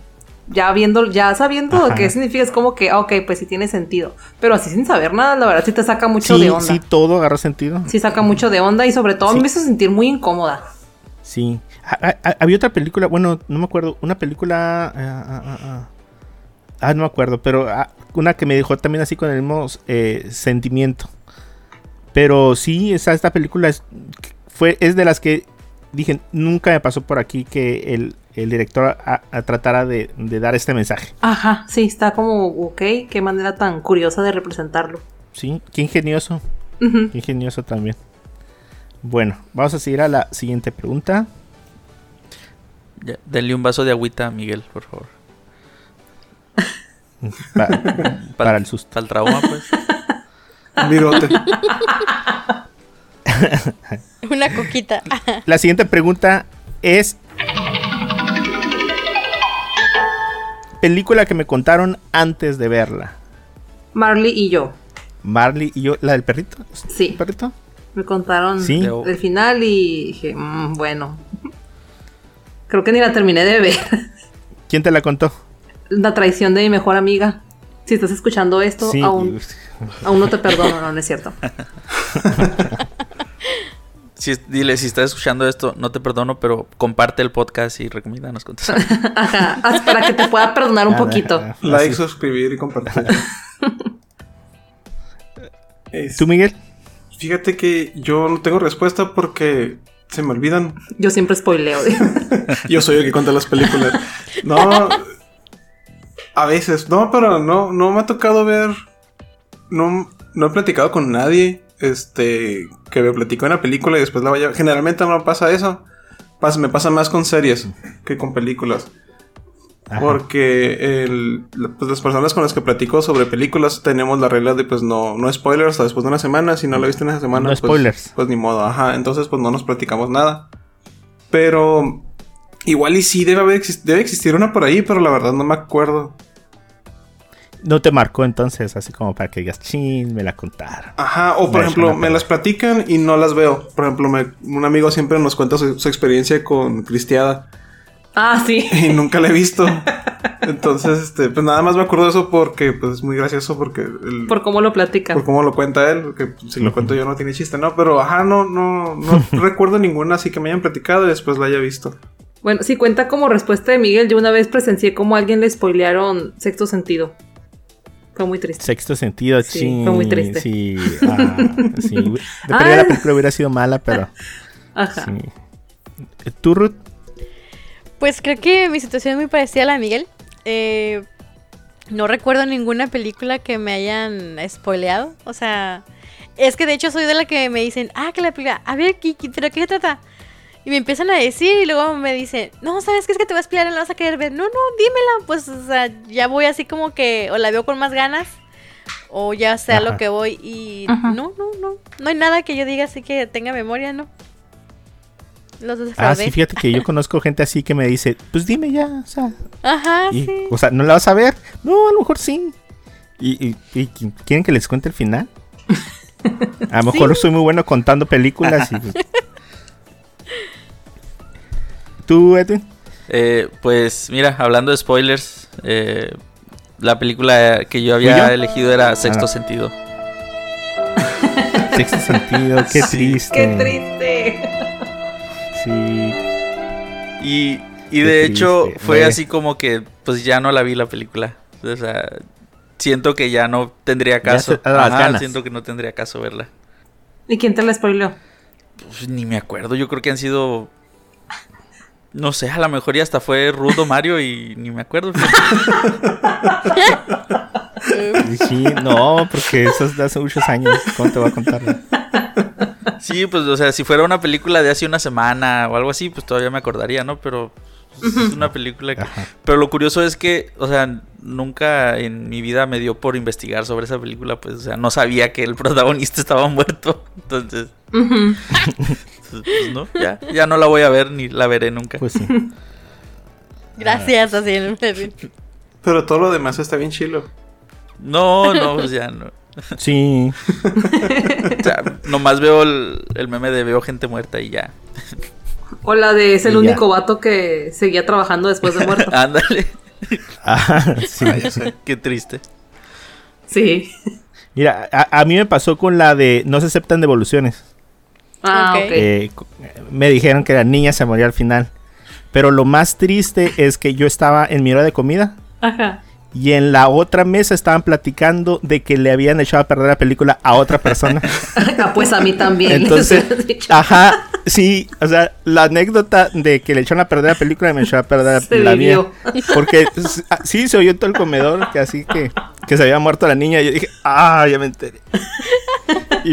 Ya viendo, ya sabiendo Ajá. qué significa, es como que, ah, ok, pues sí tiene sentido. Pero así sin saber nada, la verdad sí te saca mucho Sí, de onda. sí, Sí. todo agarró sentido. saca mucho de onda y sobre todo Sí. me hizo sentir muy incómoda. Sí. Ah, ah, había otra película, bueno, no me acuerdo, una película... ah, ah, ah, ah. Ah, no me acuerdo, pero ah, una que me dejó también así con el mismo eh, sentimiento. Pero sí, esa, esta película es, fue, es de las que dije, nunca me pasó por aquí que el, el director a- a tratara de, de dar este mensaje. Ajá, sí, está como, ok, qué manera tan curiosa de representarlo. Sí, qué ingenioso, qué ingenioso también. Bueno, vamos a seguir a la siguiente pregunta. Ya, denle un vaso de agüita a Miguel, por favor. Pa- para el susto. Para el trauma, pues. Un virote. Una coquita. La siguiente pregunta es... Película que me contaron antes de verla. Marley y yo. Marley y yo, la del perrito. Sí. ¿El perrito? Me contaron Sí. el final y dije, "Mm, bueno. Creo que ni la terminé de ver. ¿Quién te la contó? La traición de mi mejor amiga. Si estás escuchando esto, Sí. aún, aún no te perdono, no, no es cierto. Si, dile, si estás escuchando esto, no te perdono, pero comparte el podcast y recomiéndanos con tus amigos. Ajá, para que te pueda perdonar un poquito. Like, suscribir y compartir. ¿Tú, Miguel? Fíjate que yo no tengo respuesta porque se me olvidan. Yo siempre spoileo. digo. Yo soy el que cuenta las películas. No. A veces. No, pero no, no me ha tocado ver. No, no he platicado con nadie. Este. Que me platicó una película y después la vaya. Generalmente no pasa eso. Pas- me pasa más con series que con películas. Ajá. Porque el- pues, las personas con las que platico sobre películas tenemos la regla de pues no, no spoilers hasta después de una semana. Si no la viste en esa semana, No pues, spoilers. pues ni modo, ajá. Entonces pues no nos platicamos nada. Pero igual y sí debe, haber debe existir una por ahí, pero la verdad no me acuerdo. No te marcó entonces, así como para que digas, chin, me la contaron. Ajá, o por Me ejemplo, me las platican y no las veo. Por ejemplo, me- un amigo siempre nos cuenta su, su experiencia con Cristiada ah, sí. y nunca la he visto. Entonces, este, pues nada más me acuerdo de eso porque pues es muy gracioso porque el- Por cómo lo platican. por cómo lo cuenta él, porque pues, si lo cuento yo no tiene chiste, ¿no? Pero ajá, no, no, no recuerdo ninguna así que me hayan platicado y después la haya visto. Bueno, si cuenta como respuesta de Miguel, yo una vez presencié como a alguien le spoilearon sexto sentido. Fue muy triste. Sexto sentido, Sí, fue muy triste. Sí, ah, sí. De Ah. la película hubiera sido mala, pero Ajá. sí. ¿Tú, Ruth? Pues creo que mi situación es muy parecida a la de Miguel. Eh, no recuerdo ninguna película que me hayan spoileado. O sea, es que de hecho soy de la que me dicen, ah, que la película, a ver, ¿qué, qué- ¿pero qué se trata? Y me empiezan a decir y luego me dicen, no, ¿sabes qué es que te voy a explicar? No la vas a querer ver. No, no, dímela. Pues, o sea, ya voy así como que o la veo con más ganas o ya sé a lo que voy y Ajá. no, no, no. No hay nada que yo diga así que tenga memoria, ¿no? Los Ah, sí, fíjate que yo conozco gente así que me dice, pues dime ya, o sea, Ajá, y- sí. o sea, ¿no la vas a ver? No, a lo mejor sí. ¿Y, y- y qui- quieren que les cuente el final? A lo mejor soy muy bueno contando películas. y- ¿Tú, Edwin? Eh, pues mira, hablando de spoilers, eh, la película que yo había elegido era Sexto Ah. Sentido. Sexto sentido, qué triste. Qué triste. Sí. Y, y de hecho triste, fue así como que pues ya no la vi la película. O sea, siento que ya no tendría caso. Ajá, siento que no tendría caso verla. ¿Y quién te la spoileó? Pues, ni me acuerdo, yo creo que han sido... No sé, a lo mejor ya hasta fue Rudo Mario y ni me acuerdo. Sí, no, porque eso es de hace muchos años. ¿Cómo te voy a contar? Sí, pues, o sea, si fuera una película de hace una semana o algo así, pues todavía me acordaría, ¿no? Pero es una película que... Ajá. Pero lo curioso es que, o sea, nunca en mi vida me dio por investigar sobre esa película, pues, o sea, no sabía que el protagonista estaba muerto. Entonces, Ujú. pues, no, ya, ya no la voy a ver ni la veré nunca. Pues sí. Gracias, así. en- Pero todo lo demás está bien chilo. No, no, pues ya no. Sí. O sea, nomás veo el, el meme de veo gente muerta y ya. O la de es el Y ya. único vato que seguía trabajando después de muerto. Ándale. Ah, sí. Qué triste. Sí. Mira, a, a mí me pasó con la de No se aceptan devoluciones. Ah, Ok. Eh, me dijeron que la niña se moría al final. Pero lo más triste es que yo estaba en mi hora de comida Ajá. Y en la otra mesa estaban platicando de que le habían echado a perder la película a otra persona. Ah, pues a mí también. Entonces, ajá, sí, o sea, la anécdota de que le echaron a perder la película me echó a perder Se la vivió. mía. Porque ah, sí se oyó en todo el comedor que así que, que se había muerto la niña. Y yo dije, ah, ya me enteré. Y,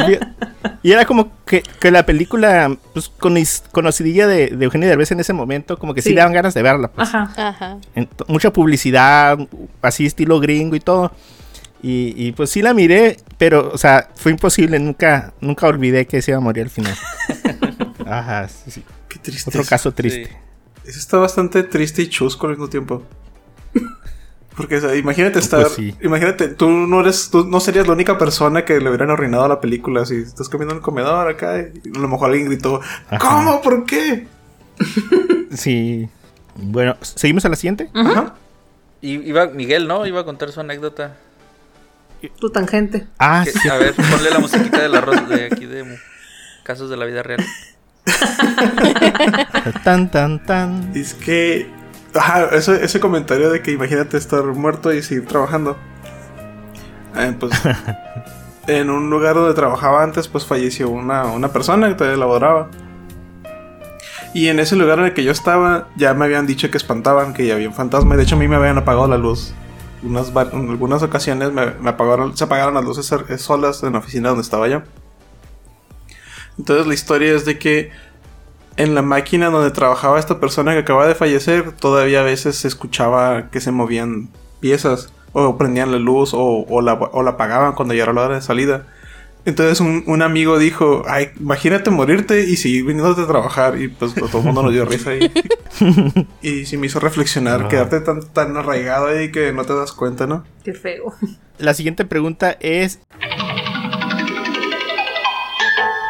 y era como que, que la película, pues, conis- conocidilla de, de Eugenio Derbez en ese momento, como que sí, Sí. le daban ganas de verla. Pues. Ajá. Ajá. En- mucha publicidad, así estilo gringo y todo. Y, y, pues sí la miré, pero, o sea, fue imposible, nunca, nunca olvidé que se iba a morir al final. Ajá, sí, sí. Qué triste. Otro caso triste. Eso está bastante triste y chusco al mismo tiempo. Porque, o sea, imagínate estar. Pues sí. Imagínate, tú no eres. Tú no serías la única persona que le hubieran arruinado la película. Si estás comiendo en el comedor acá y a lo mejor alguien gritó: Ajá. ¿Cómo? ¿Por qué? Sí. Bueno, ¿seguimos a la siguiente? Ajá. Y iba Miguel, ¿no? Iba a contar su anécdota. Tu tangente. Ah, Que- sí. A ver, ponle la musiquita del arroz de aquí de casos de la vida real. Tan, tan, tan. Es que. Ajá, ese, ese comentario de que imagínate estar muerto y seguir trabajando. Eh, pues. en un lugar donde trabajaba antes, pues falleció una, una persona que todavía laboraba. Y en ese lugar en el que yo estaba, ya me habían dicho que espantaban, que ya había un fantasma. Y de hecho, a mí me habían apagado la luz. Unas, en algunas ocasiones me, me apagaron, se apagaron las luces eh, solas en la oficina donde estaba yo. Entonces, la historia es de que en la máquina donde trabajaba esta persona que acaba de fallecer, todavía a veces se escuchaba que se movían piezas, o prendían la luz, o, o la, o la apagaban cuando ya era la hora de salida. Entonces un, un amigo dijo, ay, imagínate morirte y seguir viniéndote a trabajar. Y pues todo el mundo nos dio risa ahí. y sí me hizo reflexionar, quedarte tan, tan arraigado ahí que no te das cuenta, ¿no? Qué feo. La siguiente pregunta es.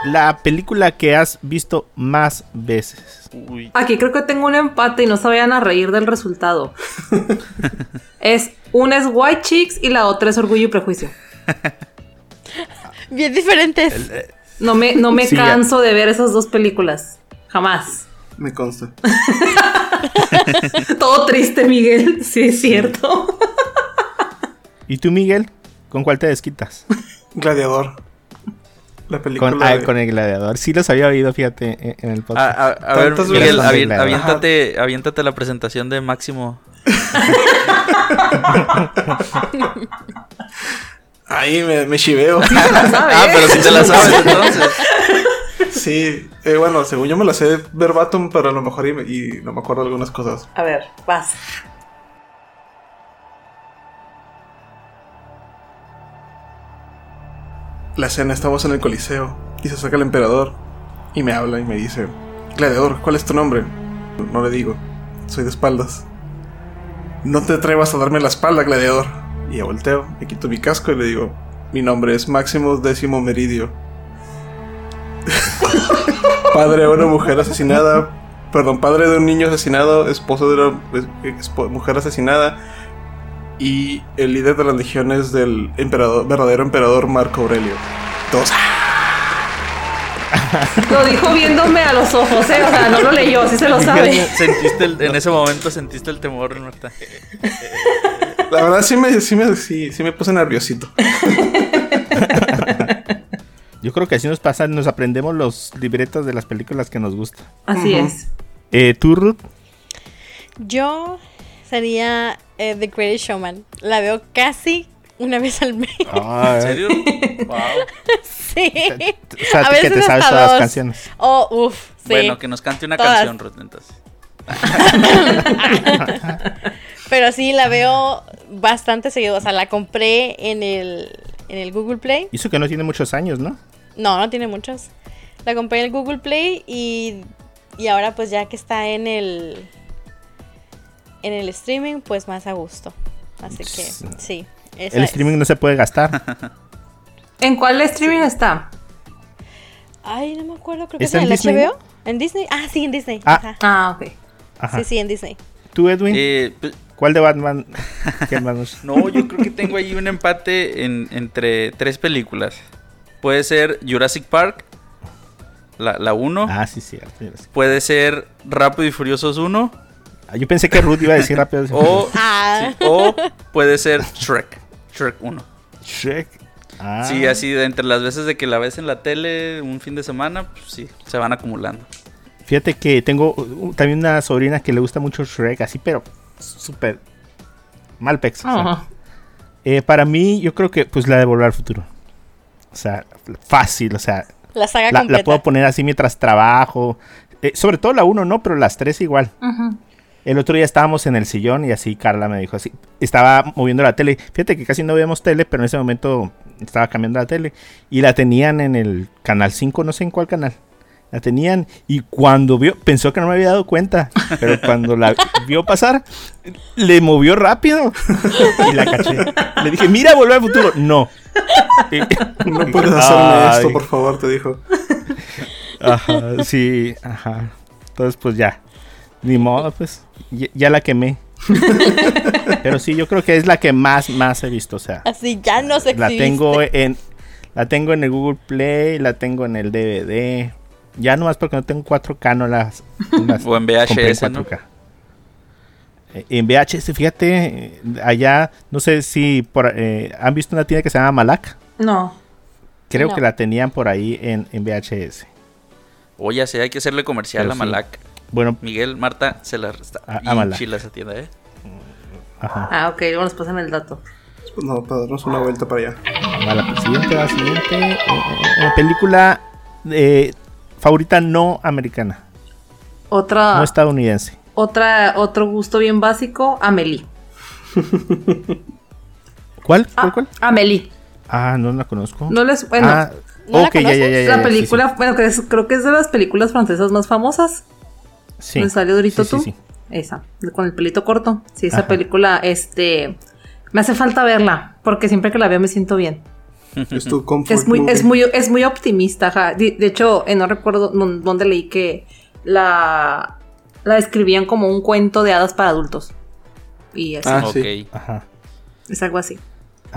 La película que has visto más veces. Uy. Aquí creo que tengo un empate y no se vayan a reír del resultado. es una es White Chicks y la otra es Orgullo y Prejuicio. Bien diferentes. No me, no me Sí, ya. canso de ver esas dos películas. Jamás. Me consta. Todo triste, Miguel. Sí, es cierto. ¿Y tú, Miguel? ¿Con cuál te desquitas? Gladiador. La película. Con, ah, con el gladiador. Sí los había oído, fíjate, en, en el A, podcast. a- a ver, Tantas Miguel, Ajá. aviéntate, aviéntate la presentación de Máximo. Ahí me, me chiveo. Ah, pero si te la sabes entonces. sí, eh, bueno, según yo me la sé verbatim, pero a lo mejor y, me- y no me acuerdo algunas cosas. A ver, vas. La escena, estamos en el coliseo y se saca el emperador y me habla y me dice, Gladiador, ¿cuál es tu nombre? No le digo, soy de espaldas. No te atrevas a darme la espalda, gladiador. Y volteo, me quito mi casco y le digo, mi nombre es Máximo Décimo Meridio. padre de una mujer asesinada, perdón, padre de un niño asesinado, esposo de una espo- mujer asesinada y el líder de las legiones del emperador, verdadero emperador Marco Aurelio. Todos. Lo dijo viéndome a los ojos, ¿eh? O sea, no lo leyó, sí se lo sabe. Sentiste el- en ese momento sentiste el temor, Marta. La verdad sí me, sí me, sí, sí me puse nerviosito. Yo creo que así nos pasa, nos aprendemos los libretos de las películas que nos gustan. Así es. Eh, ¿Tú, Ruth? Yo sería eh, The Greatest Showman. La veo casi una vez al mes. Ah, ¿En serio? Wow. sí. O sea, A que te veces sabes todas las canciones. Oh, uff, sí. Bueno, que nos cante una Todas. canción, Ruth, entonces. Pero sí, la veo bastante seguido. O sea, la compré en el, en el Google Play. Hizo que no tiene muchos años, ¿no? No, no tiene muchos. La compré en el Google Play y, y ahora pues ya que está en el en el streaming, pues más a gusto. Así que sí. El es. streaming no se puede gastar. ¿En cuál streaming está? Ay, no me acuerdo, creo que es ¿Está en en el Disney? HBO. ¿En Disney? Ah, sí, en Disney. Ah. Ajá. Ah, ok. Ajá. Sí, sí, en Disney. ¿Tú, Edwin? Eh, pues, ¿Cuál de Batman? No, yo creo que tengo ahí un empate en- entre tres películas. Puede ser Jurassic Park, la 1. Ah, sí, cierto. sé. Puede ser Rápido y Furiosos 1. Ah, Yo pensé que Ruth iba a decir rápido. O, Ah. sí, o puede ser Shrek. Shrek 1. Shrek. Ah. Sí, así de entre las veces de que la ves en la tele un fin de semana, pues sí, se van acumulando. Fíjate que tengo uh, también una sobrina que le gusta mucho Shrek, así, pero súper mal pex. o sea. Ajá. Eh, para mí, yo creo que pues la de Volver al Futuro. O sea, fácil, o sea, La saga la, puedo poner así mientras trabajo. Eh, sobre todo la 1, ¿no? Pero las tres igual. Ujú. El otro día estábamos en el sillón y así Carla me dijo así. Estaba moviendo la tele. Fíjate que casi no vemos tele, pero en ese momento estaba cambiando la tele. Y la tenían en el canal 5, no sé en cuál canal. La tenían y cuando vio, pensó que no me había dado cuenta. Pero cuando la vio pasar, le movió rápido. Y la caché. Le dije, mira, volver al futuro. No. Y- No puedes hacerme esto, por favor, te dijo. Ajá, sí, ajá. Entonces, pues ya. Ni modo, pues. Ya, ya la quemé. Pero sí, yo creo que es la que más, más he visto. O sea, Así ya no se la tengo en. La tengo en el Google Play, la tengo en el DVD. Ya nomás porque no tengo 4K, no las. las O en VHS, ¿no? Eh, En VHS, fíjate, allá, no sé si por, eh, han visto una tienda que se llama Malak. No. Creo No. que la tenían por ahí en, en VHS. Oye, así hay que hacerle comercial Pero a sí. Bueno, Miguel, Marta, se la está A- a bien Malac. chila esa tienda, ¿eh? ajá. Ah, ok, nos pasan el dato. No, para darnos una vuelta para allá. Va la siguiente, la siguiente. eh, eh, eh, película eh, favorita no americana, Otra, no estadounidense. otra, otro gusto bien básico, Amelie. ¿Cuál? ¿Cuál? Ah, ¿Cuál? Amelie. Ah, no la conozco. No les, bueno, ah, ¿no la ok, ya, ya, ya, ya, la sí, película, bueno, creo que es de las películas francesas más famosas. Sí. ¿Me salió Dorito Sí, tú? sí. Esa, con el pelito corto. Sí, esa Ajá. película, este, me hace falta verla, porque siempre que la veo me siento bien. Es tu comfort Es muy, movie. es muy, es muy optimista, ajá. De, de hecho, eh, no recuerdo dó- dónde leí que la, la describían como un cuento de hadas para adultos. Y así, Ah, sí. Ajá. es algo así.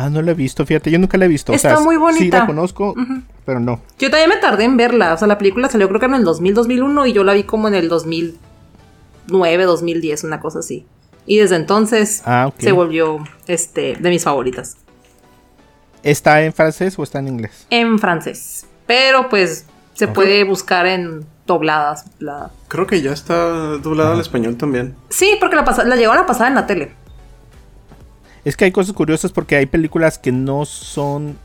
Ah, no la he visto, fíjate, yo nunca la he visto. o Está sea, muy Sí bonita. la conozco, pero no. Yo también me tardé en verla. O sea, la película salió creo que en el 2000, 2001 y yo la vi como en el 2009, 2010, una cosa así. Y desde entonces Ah, se volvió este, de mis favoritas. ¿Está en francés o está en inglés? En francés. Pero pues se puede buscar en dobladas. la- Creo que ya está doblada al español también. Sí, porque la, la llegaron a pasar en la tele. Es que hay cosas curiosas porque hay películas que no son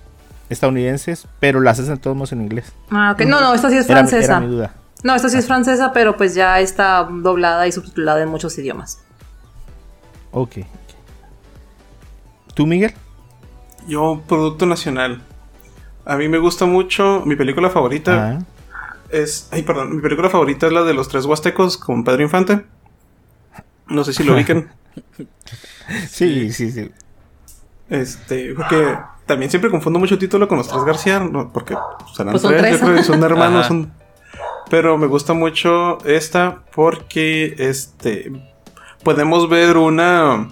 estadounidenses, pero las hacen todos modos en inglés. Ah, ok. No, no, esta sí es francesa. Era, mi duda. No, esta sí es francesa, pero pues ya está doblada y subtitulada en muchos idiomas. Ok. ok. ¿Tú, Miguel? Yo, producto nacional. A mí me gusta mucho. Mi película favorita Ah, es. Ay, perdón. Mi película favorita es la de los tres huastecos con Pedro Infante. No sé si lo ubican. sí, sí, sí. Este, porque también siempre confundo mucho el título con los tres García, ¿no? porque serán Pues son tres, tres. yo creo que son hermanos, son- pero me gusta mucho esta porque este podemos ver una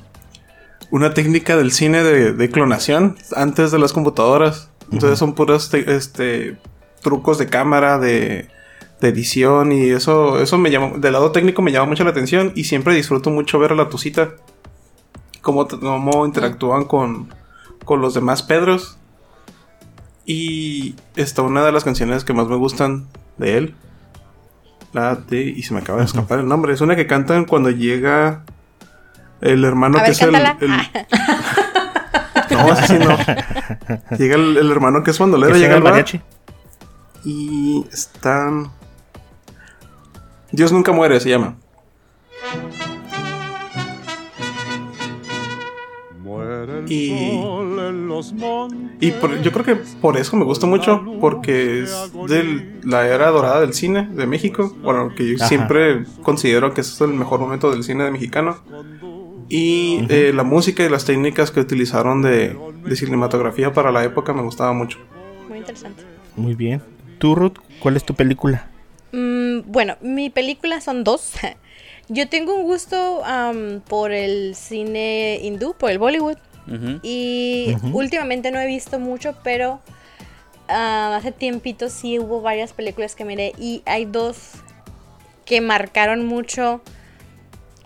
una técnica del cine de, de clonación antes de las computadoras. Entonces son puros te- este trucos de cámara, de, de edición y eso, eso me llama, del lado técnico me llama mucho la atención y siempre disfruto mucho ver a la Tucita cómo, cómo interactúan con, con los demás Pedros. Y está una de las canciones que más me gustan de él. La de. Y se me acaba de escapar el nombre. Es una que cantan cuando llega el hermano A que ver, es el. cántala. el- No, ese sí no. Llega el, el hermano que es bandolero, llega el bar mariachi. y están. Dios nunca muere, se llama. Y, y por- yo creo que por eso me gusta mucho, porque es de la era dorada del cine de México. Bueno, que yo Ajá. siempre considero que ese es el mejor momento del cine de mexicano. Y eh, la música y las técnicas que utilizaron de, de cinematografía para la época me gustaba mucho. Muy interesante. Muy bien. ¿Tú, Ruth, cuál es tu película? Mm, bueno, mi película son dos. Yo tengo un gusto por el cine hindú, por el Bollywood. Y últimamente no he visto mucho, pero ah, hace tiempito sí hubo varias películas que miré y hay dos que marcaron mucho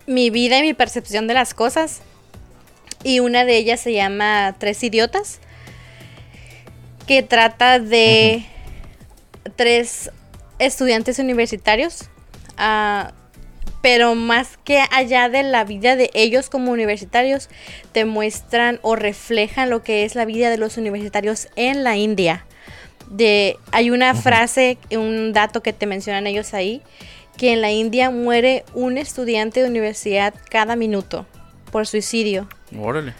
mi vida y mi percepción de las cosas. Y una de ellas se llama Tres Idiotas, que trata de tres estudiantes universitarios. ah, pero más que allá de la vida de ellos como universitarios, te muestran o reflejan lo que es la vida de los universitarios en la India. De, hay una frase, un dato que te mencionan ellos ahí, que en la India muere un estudiante de universidad cada minuto por suicidio. Órale.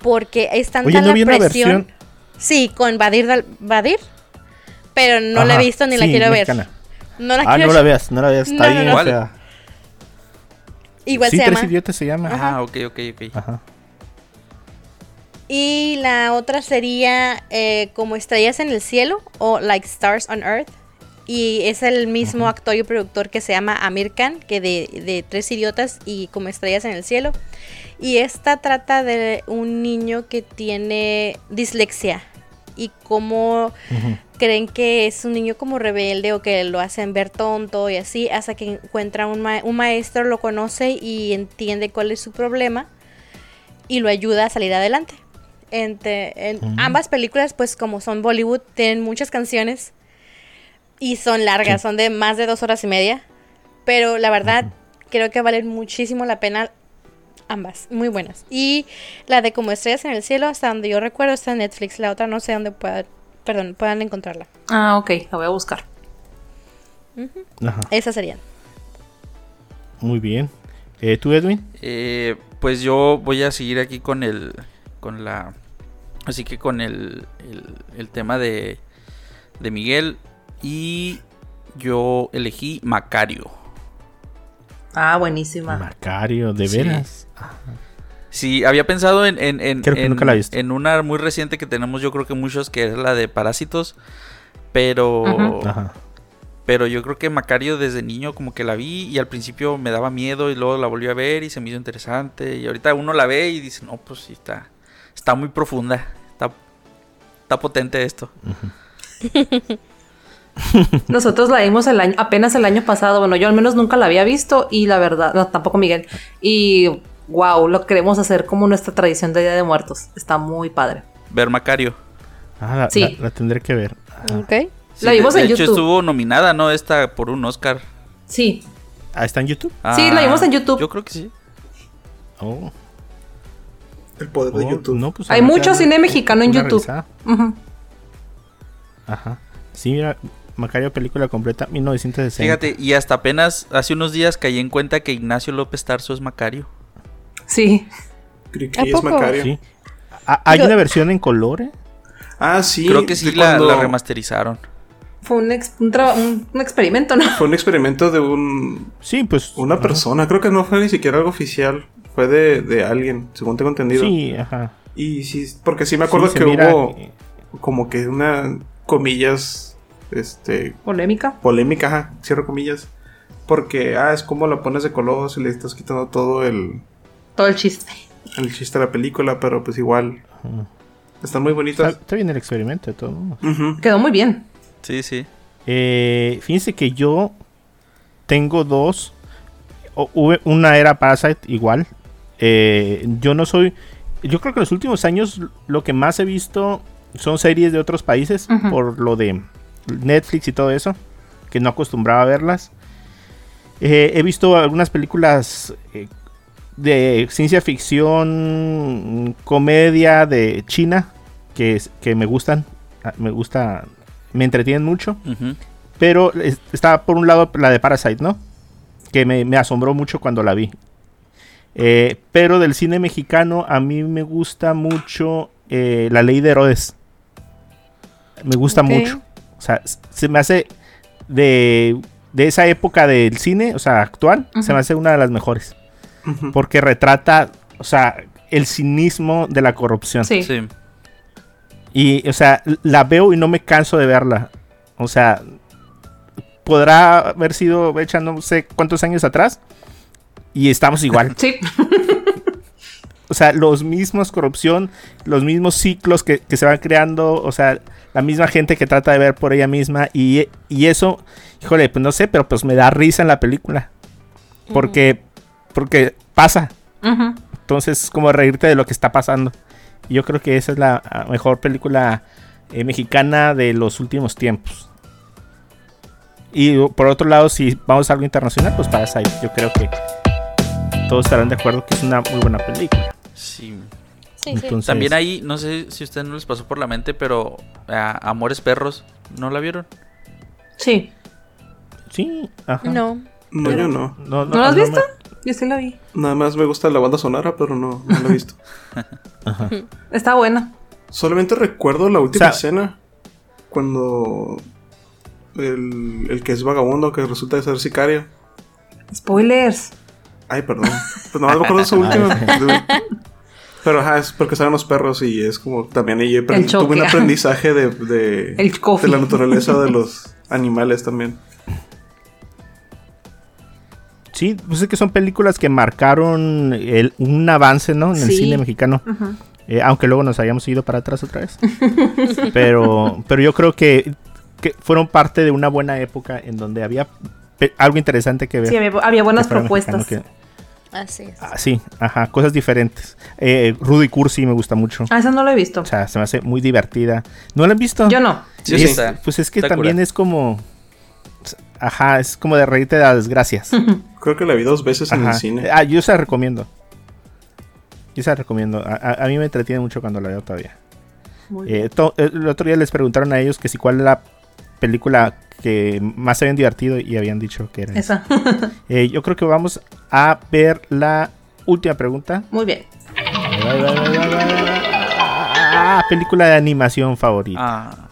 Porque es tanta Oye, ¿no la presión. versión? Sí, con Badir, Dal- Badir, pero no la he Ajá, visto ni la sí, quiero mexicana. ver. No la Ah, quiero no la veas, no la veas. Está No, no, bien no. fea. Igual sí, se Tres llama. Idiotas se llama. Ah, ok, ok, ok. Ajá. Y la otra sería eh, como Estrellas en el Cielo o Like Stars on Earth. Y es el mismo actor y productor que se llama Amir Khan, que de, de Tres Idiotas y como Estrellas en el Cielo. Y esta trata de un niño que tiene dislexia. Y cómo creen que es un niño como rebelde o que lo hacen ver tonto y así, hasta que encuentra un, ma- un maestro, lo conoce y entiende cuál es su problema y lo ayuda a salir adelante. Entre, en ambas películas, pues como son Bollywood, tienen muchas canciones y son largas, Sí. son de más de dos horas y media. Pero la verdad, creo que valen muchísimo la pena ambas, muy buenas. Y la de Como Estrellas en el Cielo, hasta donde yo recuerdo, está en Netflix. La otra no sé dónde pueda, perdón, puedan encontrarla. Ah, ok, la voy a buscar. Ajá. Esas serían. Muy bien. Eh, ¿Tú, Edwin? Eh, pues yo voy a seguir aquí con el. Con la. Así que con el. El, el tema de. De Miguel. Y. Yo elegí Macario. Ah, buenísima. Macario, ¿de Sí. veras? Sí, había pensado en, en, en, Creo que en- nunca la he visto. en una muy reciente que tenemos, yo creo que muchos, que es la de Parásitos. Pero. Ajá. Pero yo creo que Macario desde niño como que la vi y al principio me daba miedo y luego la volví a ver y se me hizo interesante. Y ahorita uno la ve y dice, no, pues sí, está, está muy profunda. Está, está potente esto. Nosotros la vimos el año, apenas el año pasado. Bueno, yo al menos nunca la había visto y la verdad, no, tampoco Miguel. Y wow, lo queremos hacer como nuestra tradición de Día de Muertos. Está muy padre. Ver Macario. Ah, la, Sí. la- la tendré que ver. Ok. Sí, La vimos de, en de hecho YouTube. estuvo nominada, ¿no? Esta por un Oscar. Sí, Ah, ¿está en YouTube? Sí, la vimos en YouTube. Yo creo que sí. Oh, El poder de oh, YouTube. no, pues Hay mucho cine mexicano en YouTube. Ajá. Sí, mira, Macario, película completa, 1960. Fíjate, y hasta apenas hace unos días caí en cuenta que Ignacio López Tarso es Macario. sí. Cri- ¿A cri es poco? Macario. Sí. Ah, ¿Hay Yo- una versión en color? eh? Ah, sí. creo que sí la, cuando la remasterizaron. Fue un, ex- un, traba- un- un experimento, ¿no? Fue un experimento de un, Sí, pues. una ajá. persona. Creo que no fue ni siquiera algo oficial. Fue de, de alguien, según tengo entendido. Sí, ajá. Y sí, porque sí me acuerdo Sí, que mira hubo que- como que una, comillas, este, Polémica. polémica, ajá, cierro comillas. Porque, ah, es como la pones de color y le estás quitando todo el, Todo el chiste. el chiste de la película, pero pues igual. Están muy bonitas. está bien el experimento de todo. Ujú. Quedó muy bien. Sí, sí. Eh, fíjense que yo tengo dos. O- hubo- Una era Parasite, igual. Eh, yo no soy. Yo creo que en los últimos años lo que más he visto son series de otros países. Por lo de Netflix y todo eso. Que no acostumbraba a verlas. Eh, he visto algunas películas eh, de ciencia ficción, comedia de China. Que, que me gustan. Ah, Me gusta. Me entretienen mucho. Pero es- está por un lado la de Parasite, ¿no? Que me, me asombró mucho cuando la vi. Eh, pero del cine mexicano a mí me gusta mucho eh, La Ley de Herodes. Me gusta mucho. O sea, se me hace de, de esa época del cine, o sea, actual, se me hace una de las mejores. Porque retrata, o sea, el cinismo de la corrupción. Sí. Sí. Y, o sea, la veo y no me canso de verla. O sea, podrá haber sido hecha no sé cuántos años atrás. Y estamos igual. Sí. O sea, los mismos corrupción, los mismos ciclos que, que se van creando. O sea, la misma gente que trata de ver por ella misma. Y, y eso, híjole, pues no sé, pero pues me da risa en la película. Porque, porque pasa. Ujú. Entonces es como reírte de lo que está pasando. Y yo creo que esa es la ah, mejor película eh, mexicana de los últimos tiempos. Y uh, por otro lado, si vamos a algo internacional, pues Parasite. Yo creo que todos estarán de acuerdo que es una muy buena película. Sí. Sí, sí. Entonces, También ahí, no sé si a ustedes no les pasó por la mente, pero ah, Amores Perros, ¿no la vieron? Sí. Sí, ajá. No. No, yo no. ¿No, ¿No lo has me- visto? Yo sí lo vi. Nada más me gusta la banda sonora, pero no, no la he visto. Está buena. Solamente recuerdo la última O sea- escena. Cuando el, el que es vagabundo, que resulta de ser sicario. Spoilers. Ay, perdón. Pues nada más me acuerdo de esa última. Pero ajá, es porque salen los perros y es como también ahí aprend- El choque, tuve un aprendizaje de, de, El coffee. de la naturaleza de los animales también. Sí, pues es que son películas que marcaron el- un avance, ¿no? En el cine mexicano. Eh, aunque luego nos hayamos ido para atrás otra vez. pero, pero yo creo que, que fueron parte de una buena época en donde había algo interesante que ver. Sí, había, había buenas propuestas. que- Así es. ah, sí, ajá, cosas diferentes. Eh, Rudy Cursi me gusta mucho. Ah, esa no lo he visto. O sea, se me hace muy divertida. ¿No la han visto? Yo no. Sí, Es- sí está. Pues es que Está también cura. es como... Ajá, es como de reírte de las desgracias. Creo que la vi dos veces en el cine. Ah, yo se la recomiendo. Yo se la recomiendo. A, a- a mí me entretiene mucho cuando la veo todavía. Muy bien. Eh, to- el otro día les preguntaron a ellos que si cuál era la película que más se habían divertido y habían dicho que era esa. Eh, yo creo que vamos a ver la última pregunta. Muy bien. Ah, película de animación favorita. Ah,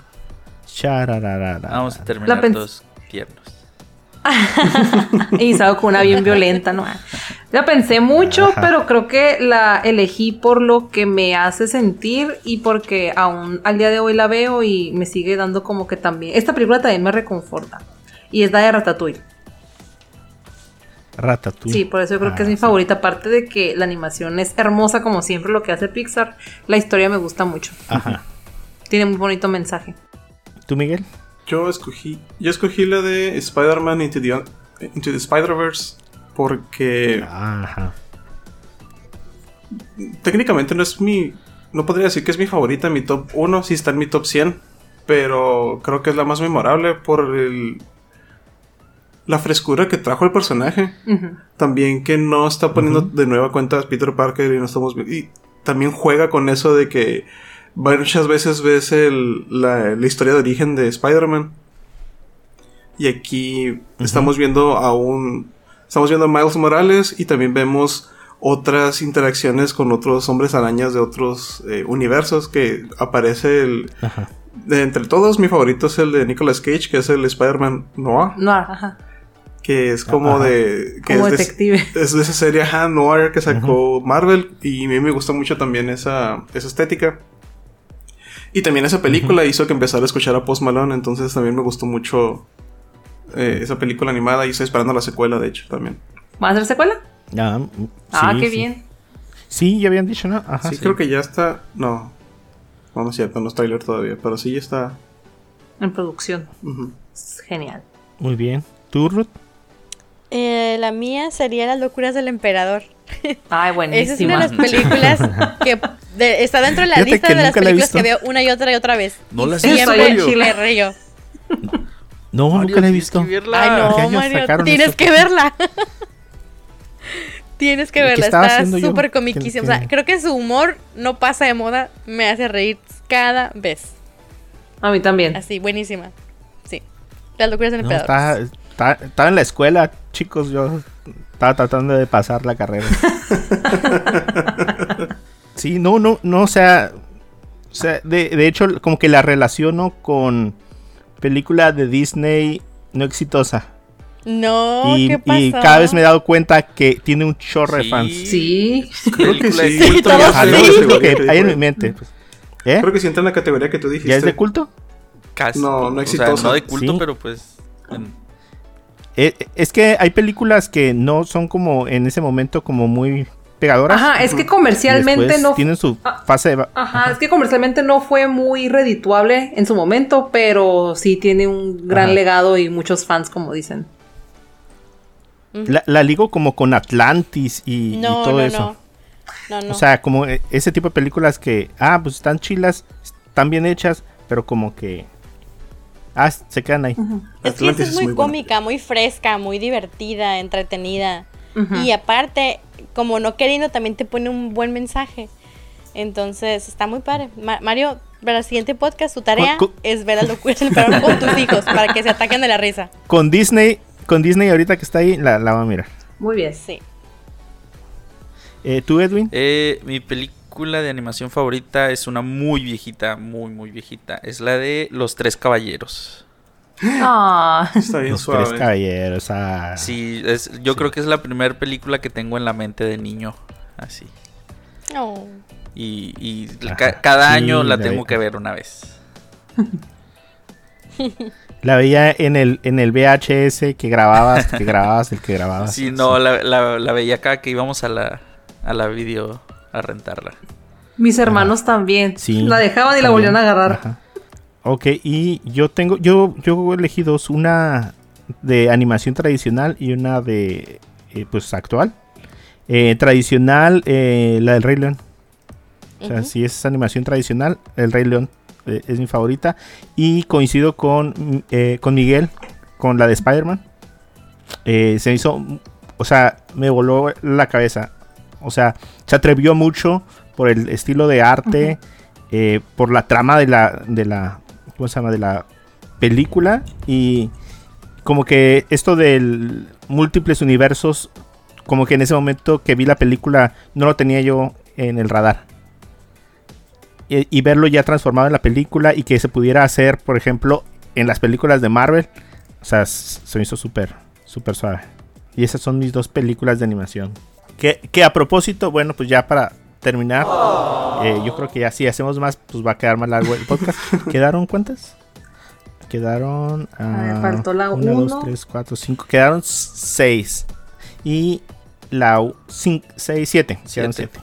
vamos a La terminar pens- todos tiernos. Y salgo con una bien violenta, ¿no? La pensé mucho, Ajá. pero creo que la elegí por lo que me hace sentir y porque aún al día de hoy la veo y me sigue dando como que también. Esta película también me reconforta. Y es la de Ratatouille. Ratatouille. Sí, por eso yo creo que es Ah, mi sí. favorita. Aparte de que la animación es hermosa, como siempre lo que hace Pixar, la historia me gusta mucho. Ajá. Tiene muy bonito mensaje. ¿Tú, Miguel? Yo escogí, yo escogí la de Spider-Man Into the, Into the Spider-Verse porque Ajá. técnicamente no es mi, no podría decir que es mi favorita, mi top 1, sí está en mi top 100, pero creo que es la más memorable por el, la frescura que trajo el personaje. También que no está poniendo de nueva cuenta a Peter Parker y no estamos y también juega con eso de que muchas veces ves el- la, la historia de origen de Spider-Man. Y aquí estamos viendo a un. Estamos viendo a Miles Morales y también vemos otras interacciones con otros hombres arañas de otros eh, universos que aparece el. Ajá. De entre todos, mi favorito es el de Nicolas Cage, que es el Spider-Man Noir, No, ajá. que es como Ajá. de. Que Como es de- detective. es de esa serie ajá, Noir que sacó Marvel y a mí me gusta mucho también esa, esa estética. Y también esa película hizo que empezara a escuchar a Post Malone, entonces también me gustó mucho eh, esa película animada y estoy esperando la secuela, de hecho, también. ¿Va a hacer secuela? Ah, mm, ah, sí, qué sí. bien. Sí, ya habían dicho, ¿no? Ajá. sí, creo que ya está... No, no, no es cierto, no es trailer todavía, pero sí ya está... En producción. Es genial. Muy bien. ¿Tú, Ruth? Eh, la mía sería Las locuras del emperador. Ay, Esa es una buenísima. de las películas que de- está dentro de la Fíjate lista de las películas que veo una y otra y otra vez. No Y las he visto, siempre en Chile. me río. No, Mario, nunca la he visto. que verla. Ay, ¿qué no, Mario, tienes eso? que verla. tienes que ¿Y qué verla, está súper ¿Qué- comiquísima. O sea, creo que su humor no pasa de moda, me hace reír cada vez. A mí también. Así, buenísima. Sí. Las locuras del No, emperador. Estaba, estaba- en la escuela, chicos. Yo estaba tratando de pasar la carrera. sí, no, no, no, o sea. O sea, de, de hecho, como que la relaciono con película de Disney no exitosa. No, y, ¿qué pasó? y cada vez me he dado cuenta que tiene un chorro de Sí. fans. Sí. Creo que de sí. no, es lo que hay en mi mente. pues. ¿Eh? Creo que sí entra en la categoría que tú dijiste. ¿Ya es de culto? Casi. No, no O sea, exitosa. no de culto, Sí. pero pues. en- Eh, es que hay películas que no son como en ese momento como muy pegadoras. Ajá, es que y comercialmente no. Tienen su Ah. fase de... Ajá, es que comercialmente no fue muy redituable en su momento, pero sí tiene un gran Ajá. legado y muchos fans, como dicen. La, la ligo como con Atlantis y, y No, todo no, eso. no. No, no. O sea, como eh, ese tipo de películas que, ah, pues están chilas, están bien hechas, pero como que... Ah, se quedan ahí. es que esta Atlantis es es muy, muy buena. cómica, muy fresca, muy divertida, entretenida. Y aparte, como no queriendo, también te pone un buen mensaje. Entonces, está muy padre. Ma- Mario, para el siguiente podcast, tu tarea Con- con- es ver las locuras del con tus hijos para que se ataquen de la risa. Con Disney, con Disney ahorita que está ahí, la, la va a mirar. Muy bien. Sí. Eh, ¿Tú, Edwin? Eh, mi película de animación favorita es una muy viejita, muy, muy viejita. Es la de Los Tres Caballeros. Ah, Está bien Los Tres. Caballeros. ah. Sí, es, yo creo que es la primera película que tengo en la mente de niño. Así. No. Y, y ca- cada sí, año la la tengo vi. que ver una vez. La veía en el, en el VHS que grababas, que grababas, el que grababas. Sí, no, la, la- la veía acá que íbamos a la, a la video a rentarla. Mis hermanos también. Sí, La dejaban y la volvían a agarrar. Ajá. Ok, y yo tengo, yo, yo elegí dos, una de animación tradicional y una de, eh, pues, actual. Eh, tradicional, eh, la del Rey León. O sea, si es animación tradicional, el Rey León eh, es mi favorita. Y coincido con, mm, eh, con Miguel, con la de Spider-Man. Eh, se me hizo, o sea, me voló la cabeza. O sea, se atrevió mucho por el estilo de arte, eh, por la trama de la, de la, ¿cómo se llama? De la película y como que esto del múltiples universos, como que en ese momento que vi la película no lo tenía yo en el radar. Y, y verlo ya transformado en la película y que se pudiera hacer, por ejemplo, en las películas de Marvel, o sea, se me hizo súper, súper suave. Y esas son mis dos películas de animación. Que, que a propósito, bueno, pues ya para terminar, eh, yo creo que ya si hacemos más, pues va a quedar más largo el podcast. ¿Quedaron cuántas? Quedaron. ver, ah, faltó la una, uno. dos, tres, cuatro, cinco. Quedaron s- seis. Y la 6, 7. Quedaron Siete. 7.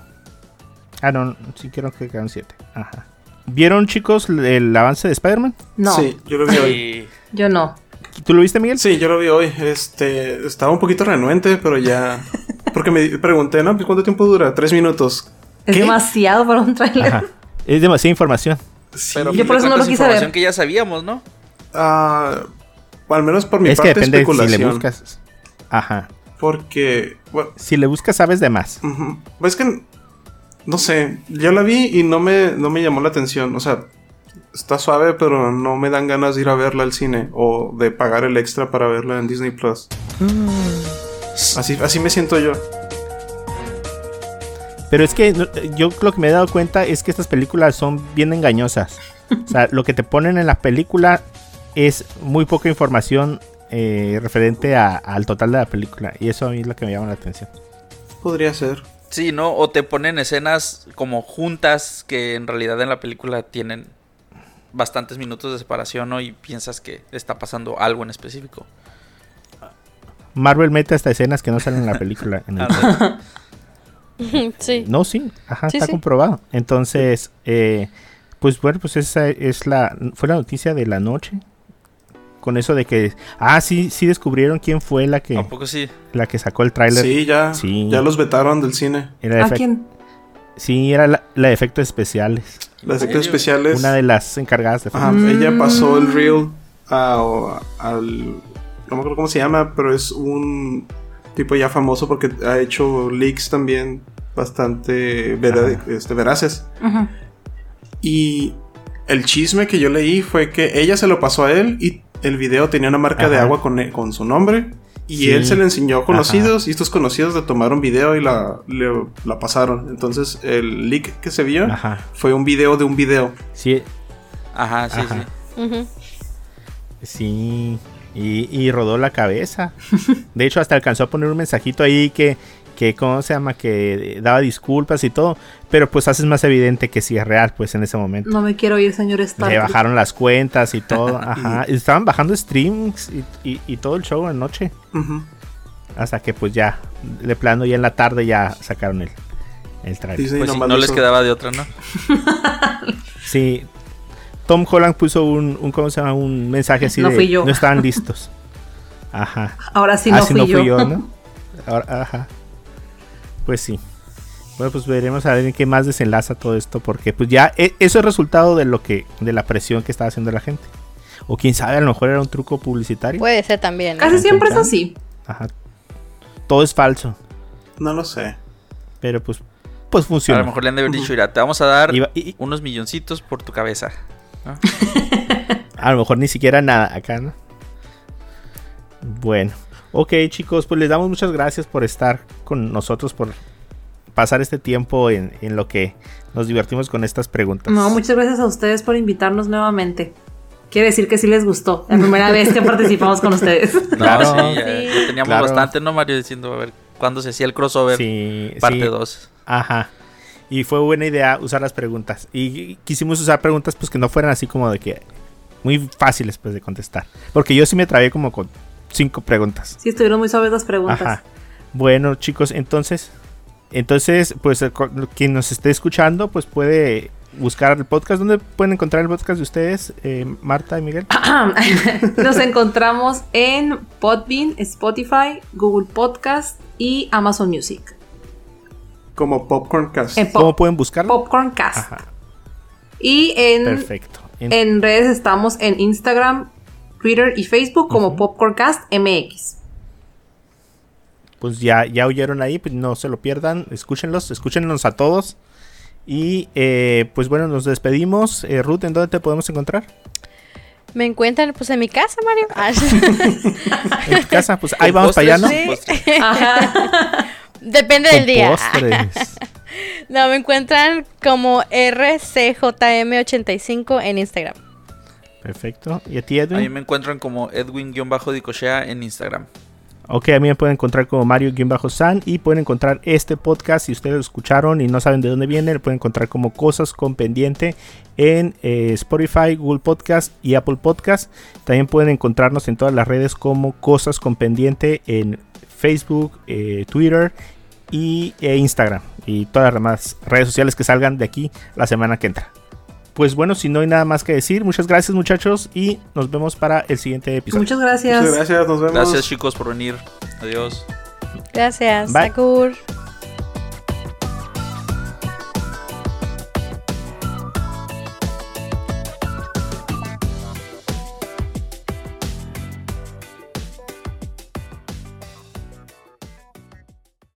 Ah, no, sí quiero que quedaron 7. Ajá. ¿Vieron, chicos, el avance de Spider-Man? No, Sí, yo lo vi hoy. Yo no. ¿Tú lo viste, Miguel? Sí, yo lo vi hoy. Este, estaba un poquito renuente, pero ya. Porque me pregunté, ¿no? Pues, ¿Cuánto tiempo dura? Tres minutos. Es ¿Qué? demasiado para un tráiler. Ajá. Es demasiada información. Sí, pero Yo por eso no lo es quise información ver. que ya sabíamos, ¿no? ah, al menos por mi es que parte depende si especulación. le buscas. Ajá. Porque, bueno, Si le buscas, sabes de más. Pues es que, no sé, yo la vi y no me, no me llamó la atención. O sea, está suave, pero no me dan ganas de ir a verla al cine o de pagar el extra para verla en Disney Plus. Así, así me siento yo. Pero es que yo lo que me he dado cuenta es que estas películas son bien engañosas. O sea, lo que te ponen en la película es muy poca información eh, referente a- al total de la película. Y eso a mí es lo que me llama la atención. Podría ser. Sí, ¿no? O te ponen escenas como juntas que en realidad en la película tienen bastantes minutos de separación, ¿no? Y piensas que está pasando algo en específico. Marvel mete hasta escenas que no salen en la película. en el- Ah, sí. No, sí, ajá, Sí, está sí. comprobado. Entonces, eh, pues bueno, pues esa es la, fue la noticia de la noche. Con eso de que, ah, sí, sí descubrieron quién fue la que, ¿A poco sí? la que sacó el tráiler. Sí, ya, Sí. ya los vetaron del cine. Era ¿A efect- quién? Sí, era la, la de efectos especiales. Las ¿En efectos especiales. Una de las encargadas de Ajá, ella Mm. pasó el reel a- al. No me acuerdo cómo se llama, pero es un tipo ya famoso porque ha hecho leaks también bastante vera- Ajá. este, veraces. Ujú. Y el chisme que yo leí fue que ella se lo pasó a él y el video tenía una marca de Ajá. agua con, con su nombre. Y Sí. él se le enseñó a conocidos y estos conocidos le tomaron video y la, le- la pasaron. Entonces el leak que se vio Ajá. fue un video de un video. Sí, Ajá, sí, Ajá. sí. Sí. Y, y rodó la cabeza. De hecho, hasta alcanzó a poner un mensajito ahí que, que, ¿cómo se llama? Que daba disculpas y todo. Pero pues haces más evidente que sí es real, pues en ese momento. No me quiero ir, señor Stark. Le bajaron las cuentas y todo. Ajá. Y estaban bajando streams y, y- y todo el show en noche. Hasta que pues ya, de plano ya en la tarde ya sacaron el, el trailer. Pues sí, no lo les quedaba de otra, ¿no? Sí. Tom Holland puso un, un, ¿cómo se llama? un mensaje así No de fui yo. no estaban listos. Ajá. Ahora sí no, Así fui, no yo. fui yo, ¿no? Ahora, ajá. Pues sí. Bueno, pues veremos a ver en qué más desenlaza todo esto, porque pues ya e- eso es resultado de lo que, de la presión que estaba haciendo la gente. O quién sabe, a lo mejor era un truco publicitario. Puede ser también. ¿no? Casi siempre es así. Ajá. Todo es falso, No lo sé. pero pues, pues A funciona. lo mejor le han de haber dicho, mira, te vamos a dar Iba- y- unos milloncitos por tu cabeza. ¿No? A lo mejor ni siquiera nada acá, ¿no? Bueno. Ok, chicos, pues les damos muchas gracias por estar con nosotros, por pasar este tiempo en, en lo que nos divertimos con estas preguntas. No, muchas gracias a ustedes por invitarnos nuevamente. Quiere decir que sí les gustó. La primera vez que participamos con ustedes. Claro. sí, ya, Sí. ya teníamos Claro. bastante, ¿no, Mario? Diciendo, a ver, ¿cuándo se hacía el crossover? Sí, parte sí. 2. Ajá. Y fue buena idea usar las preguntas. Y quisimos usar preguntas pues que no fueran así como de que muy fáciles pues de contestar. Porque yo sí me trabé como con cinco preguntas. Sí, estuvieron muy suaves las preguntas. Ajá. Bueno, chicos, entonces entonces, pues co- quien nos esté escuchando, pues puede buscar el podcast. ¿Dónde pueden encontrar el podcast de ustedes, eh, Marta y Miguel? Nos encontramos en Podbean, Spotify, Google Podcast y Amazon Music. Como Popcorn Cast. Pop- ¿Cómo pueden buscarlo? Popcorn Cast. Ajá, Y en, perfecto. En- en redes estamos en Instagram, Twitter y Facebook como Popcorn Cast MX. pues ya, ya oyeron ahí, pues no se lo pierdan, escúchenlos, escúchenlos a todos. Y eh, pues bueno, nos despedimos. Eh, Ruth, ¿en dónde te podemos encontrar? Me encuentran pues en mi casa, Mario. En tu casa, pues ahí vamos para allá, ¿no? Sí. Depende del día. postres. No, me encuentran como RCJM85 en Instagram. Perfecto. ¿Y a ti, A mí Edwin? me encuentran como Edwin-Dicochea en Instagram. Ok, a mí me pueden encontrar como Mario-San y pueden encontrar este podcast si ustedes lo escucharon y no saben de dónde viene, lo pueden encontrar como Cosas con Pendiente en eh, Spotify, Google Podcast y Apple Podcast. También pueden encontrarnos en todas las redes como Cosas con Pendiente en Facebook, eh, Twitter y e Instagram y todas las demás redes sociales que salgan de aquí la semana que entra. Pues bueno, si no hay nada más que decir, muchas gracias muchachos y nos vemos para el siguiente episodio. Muchas gracias. Muchas gracias, nos vemos. Gracias chicos por venir. Adiós. Gracias. Bye. Sakur.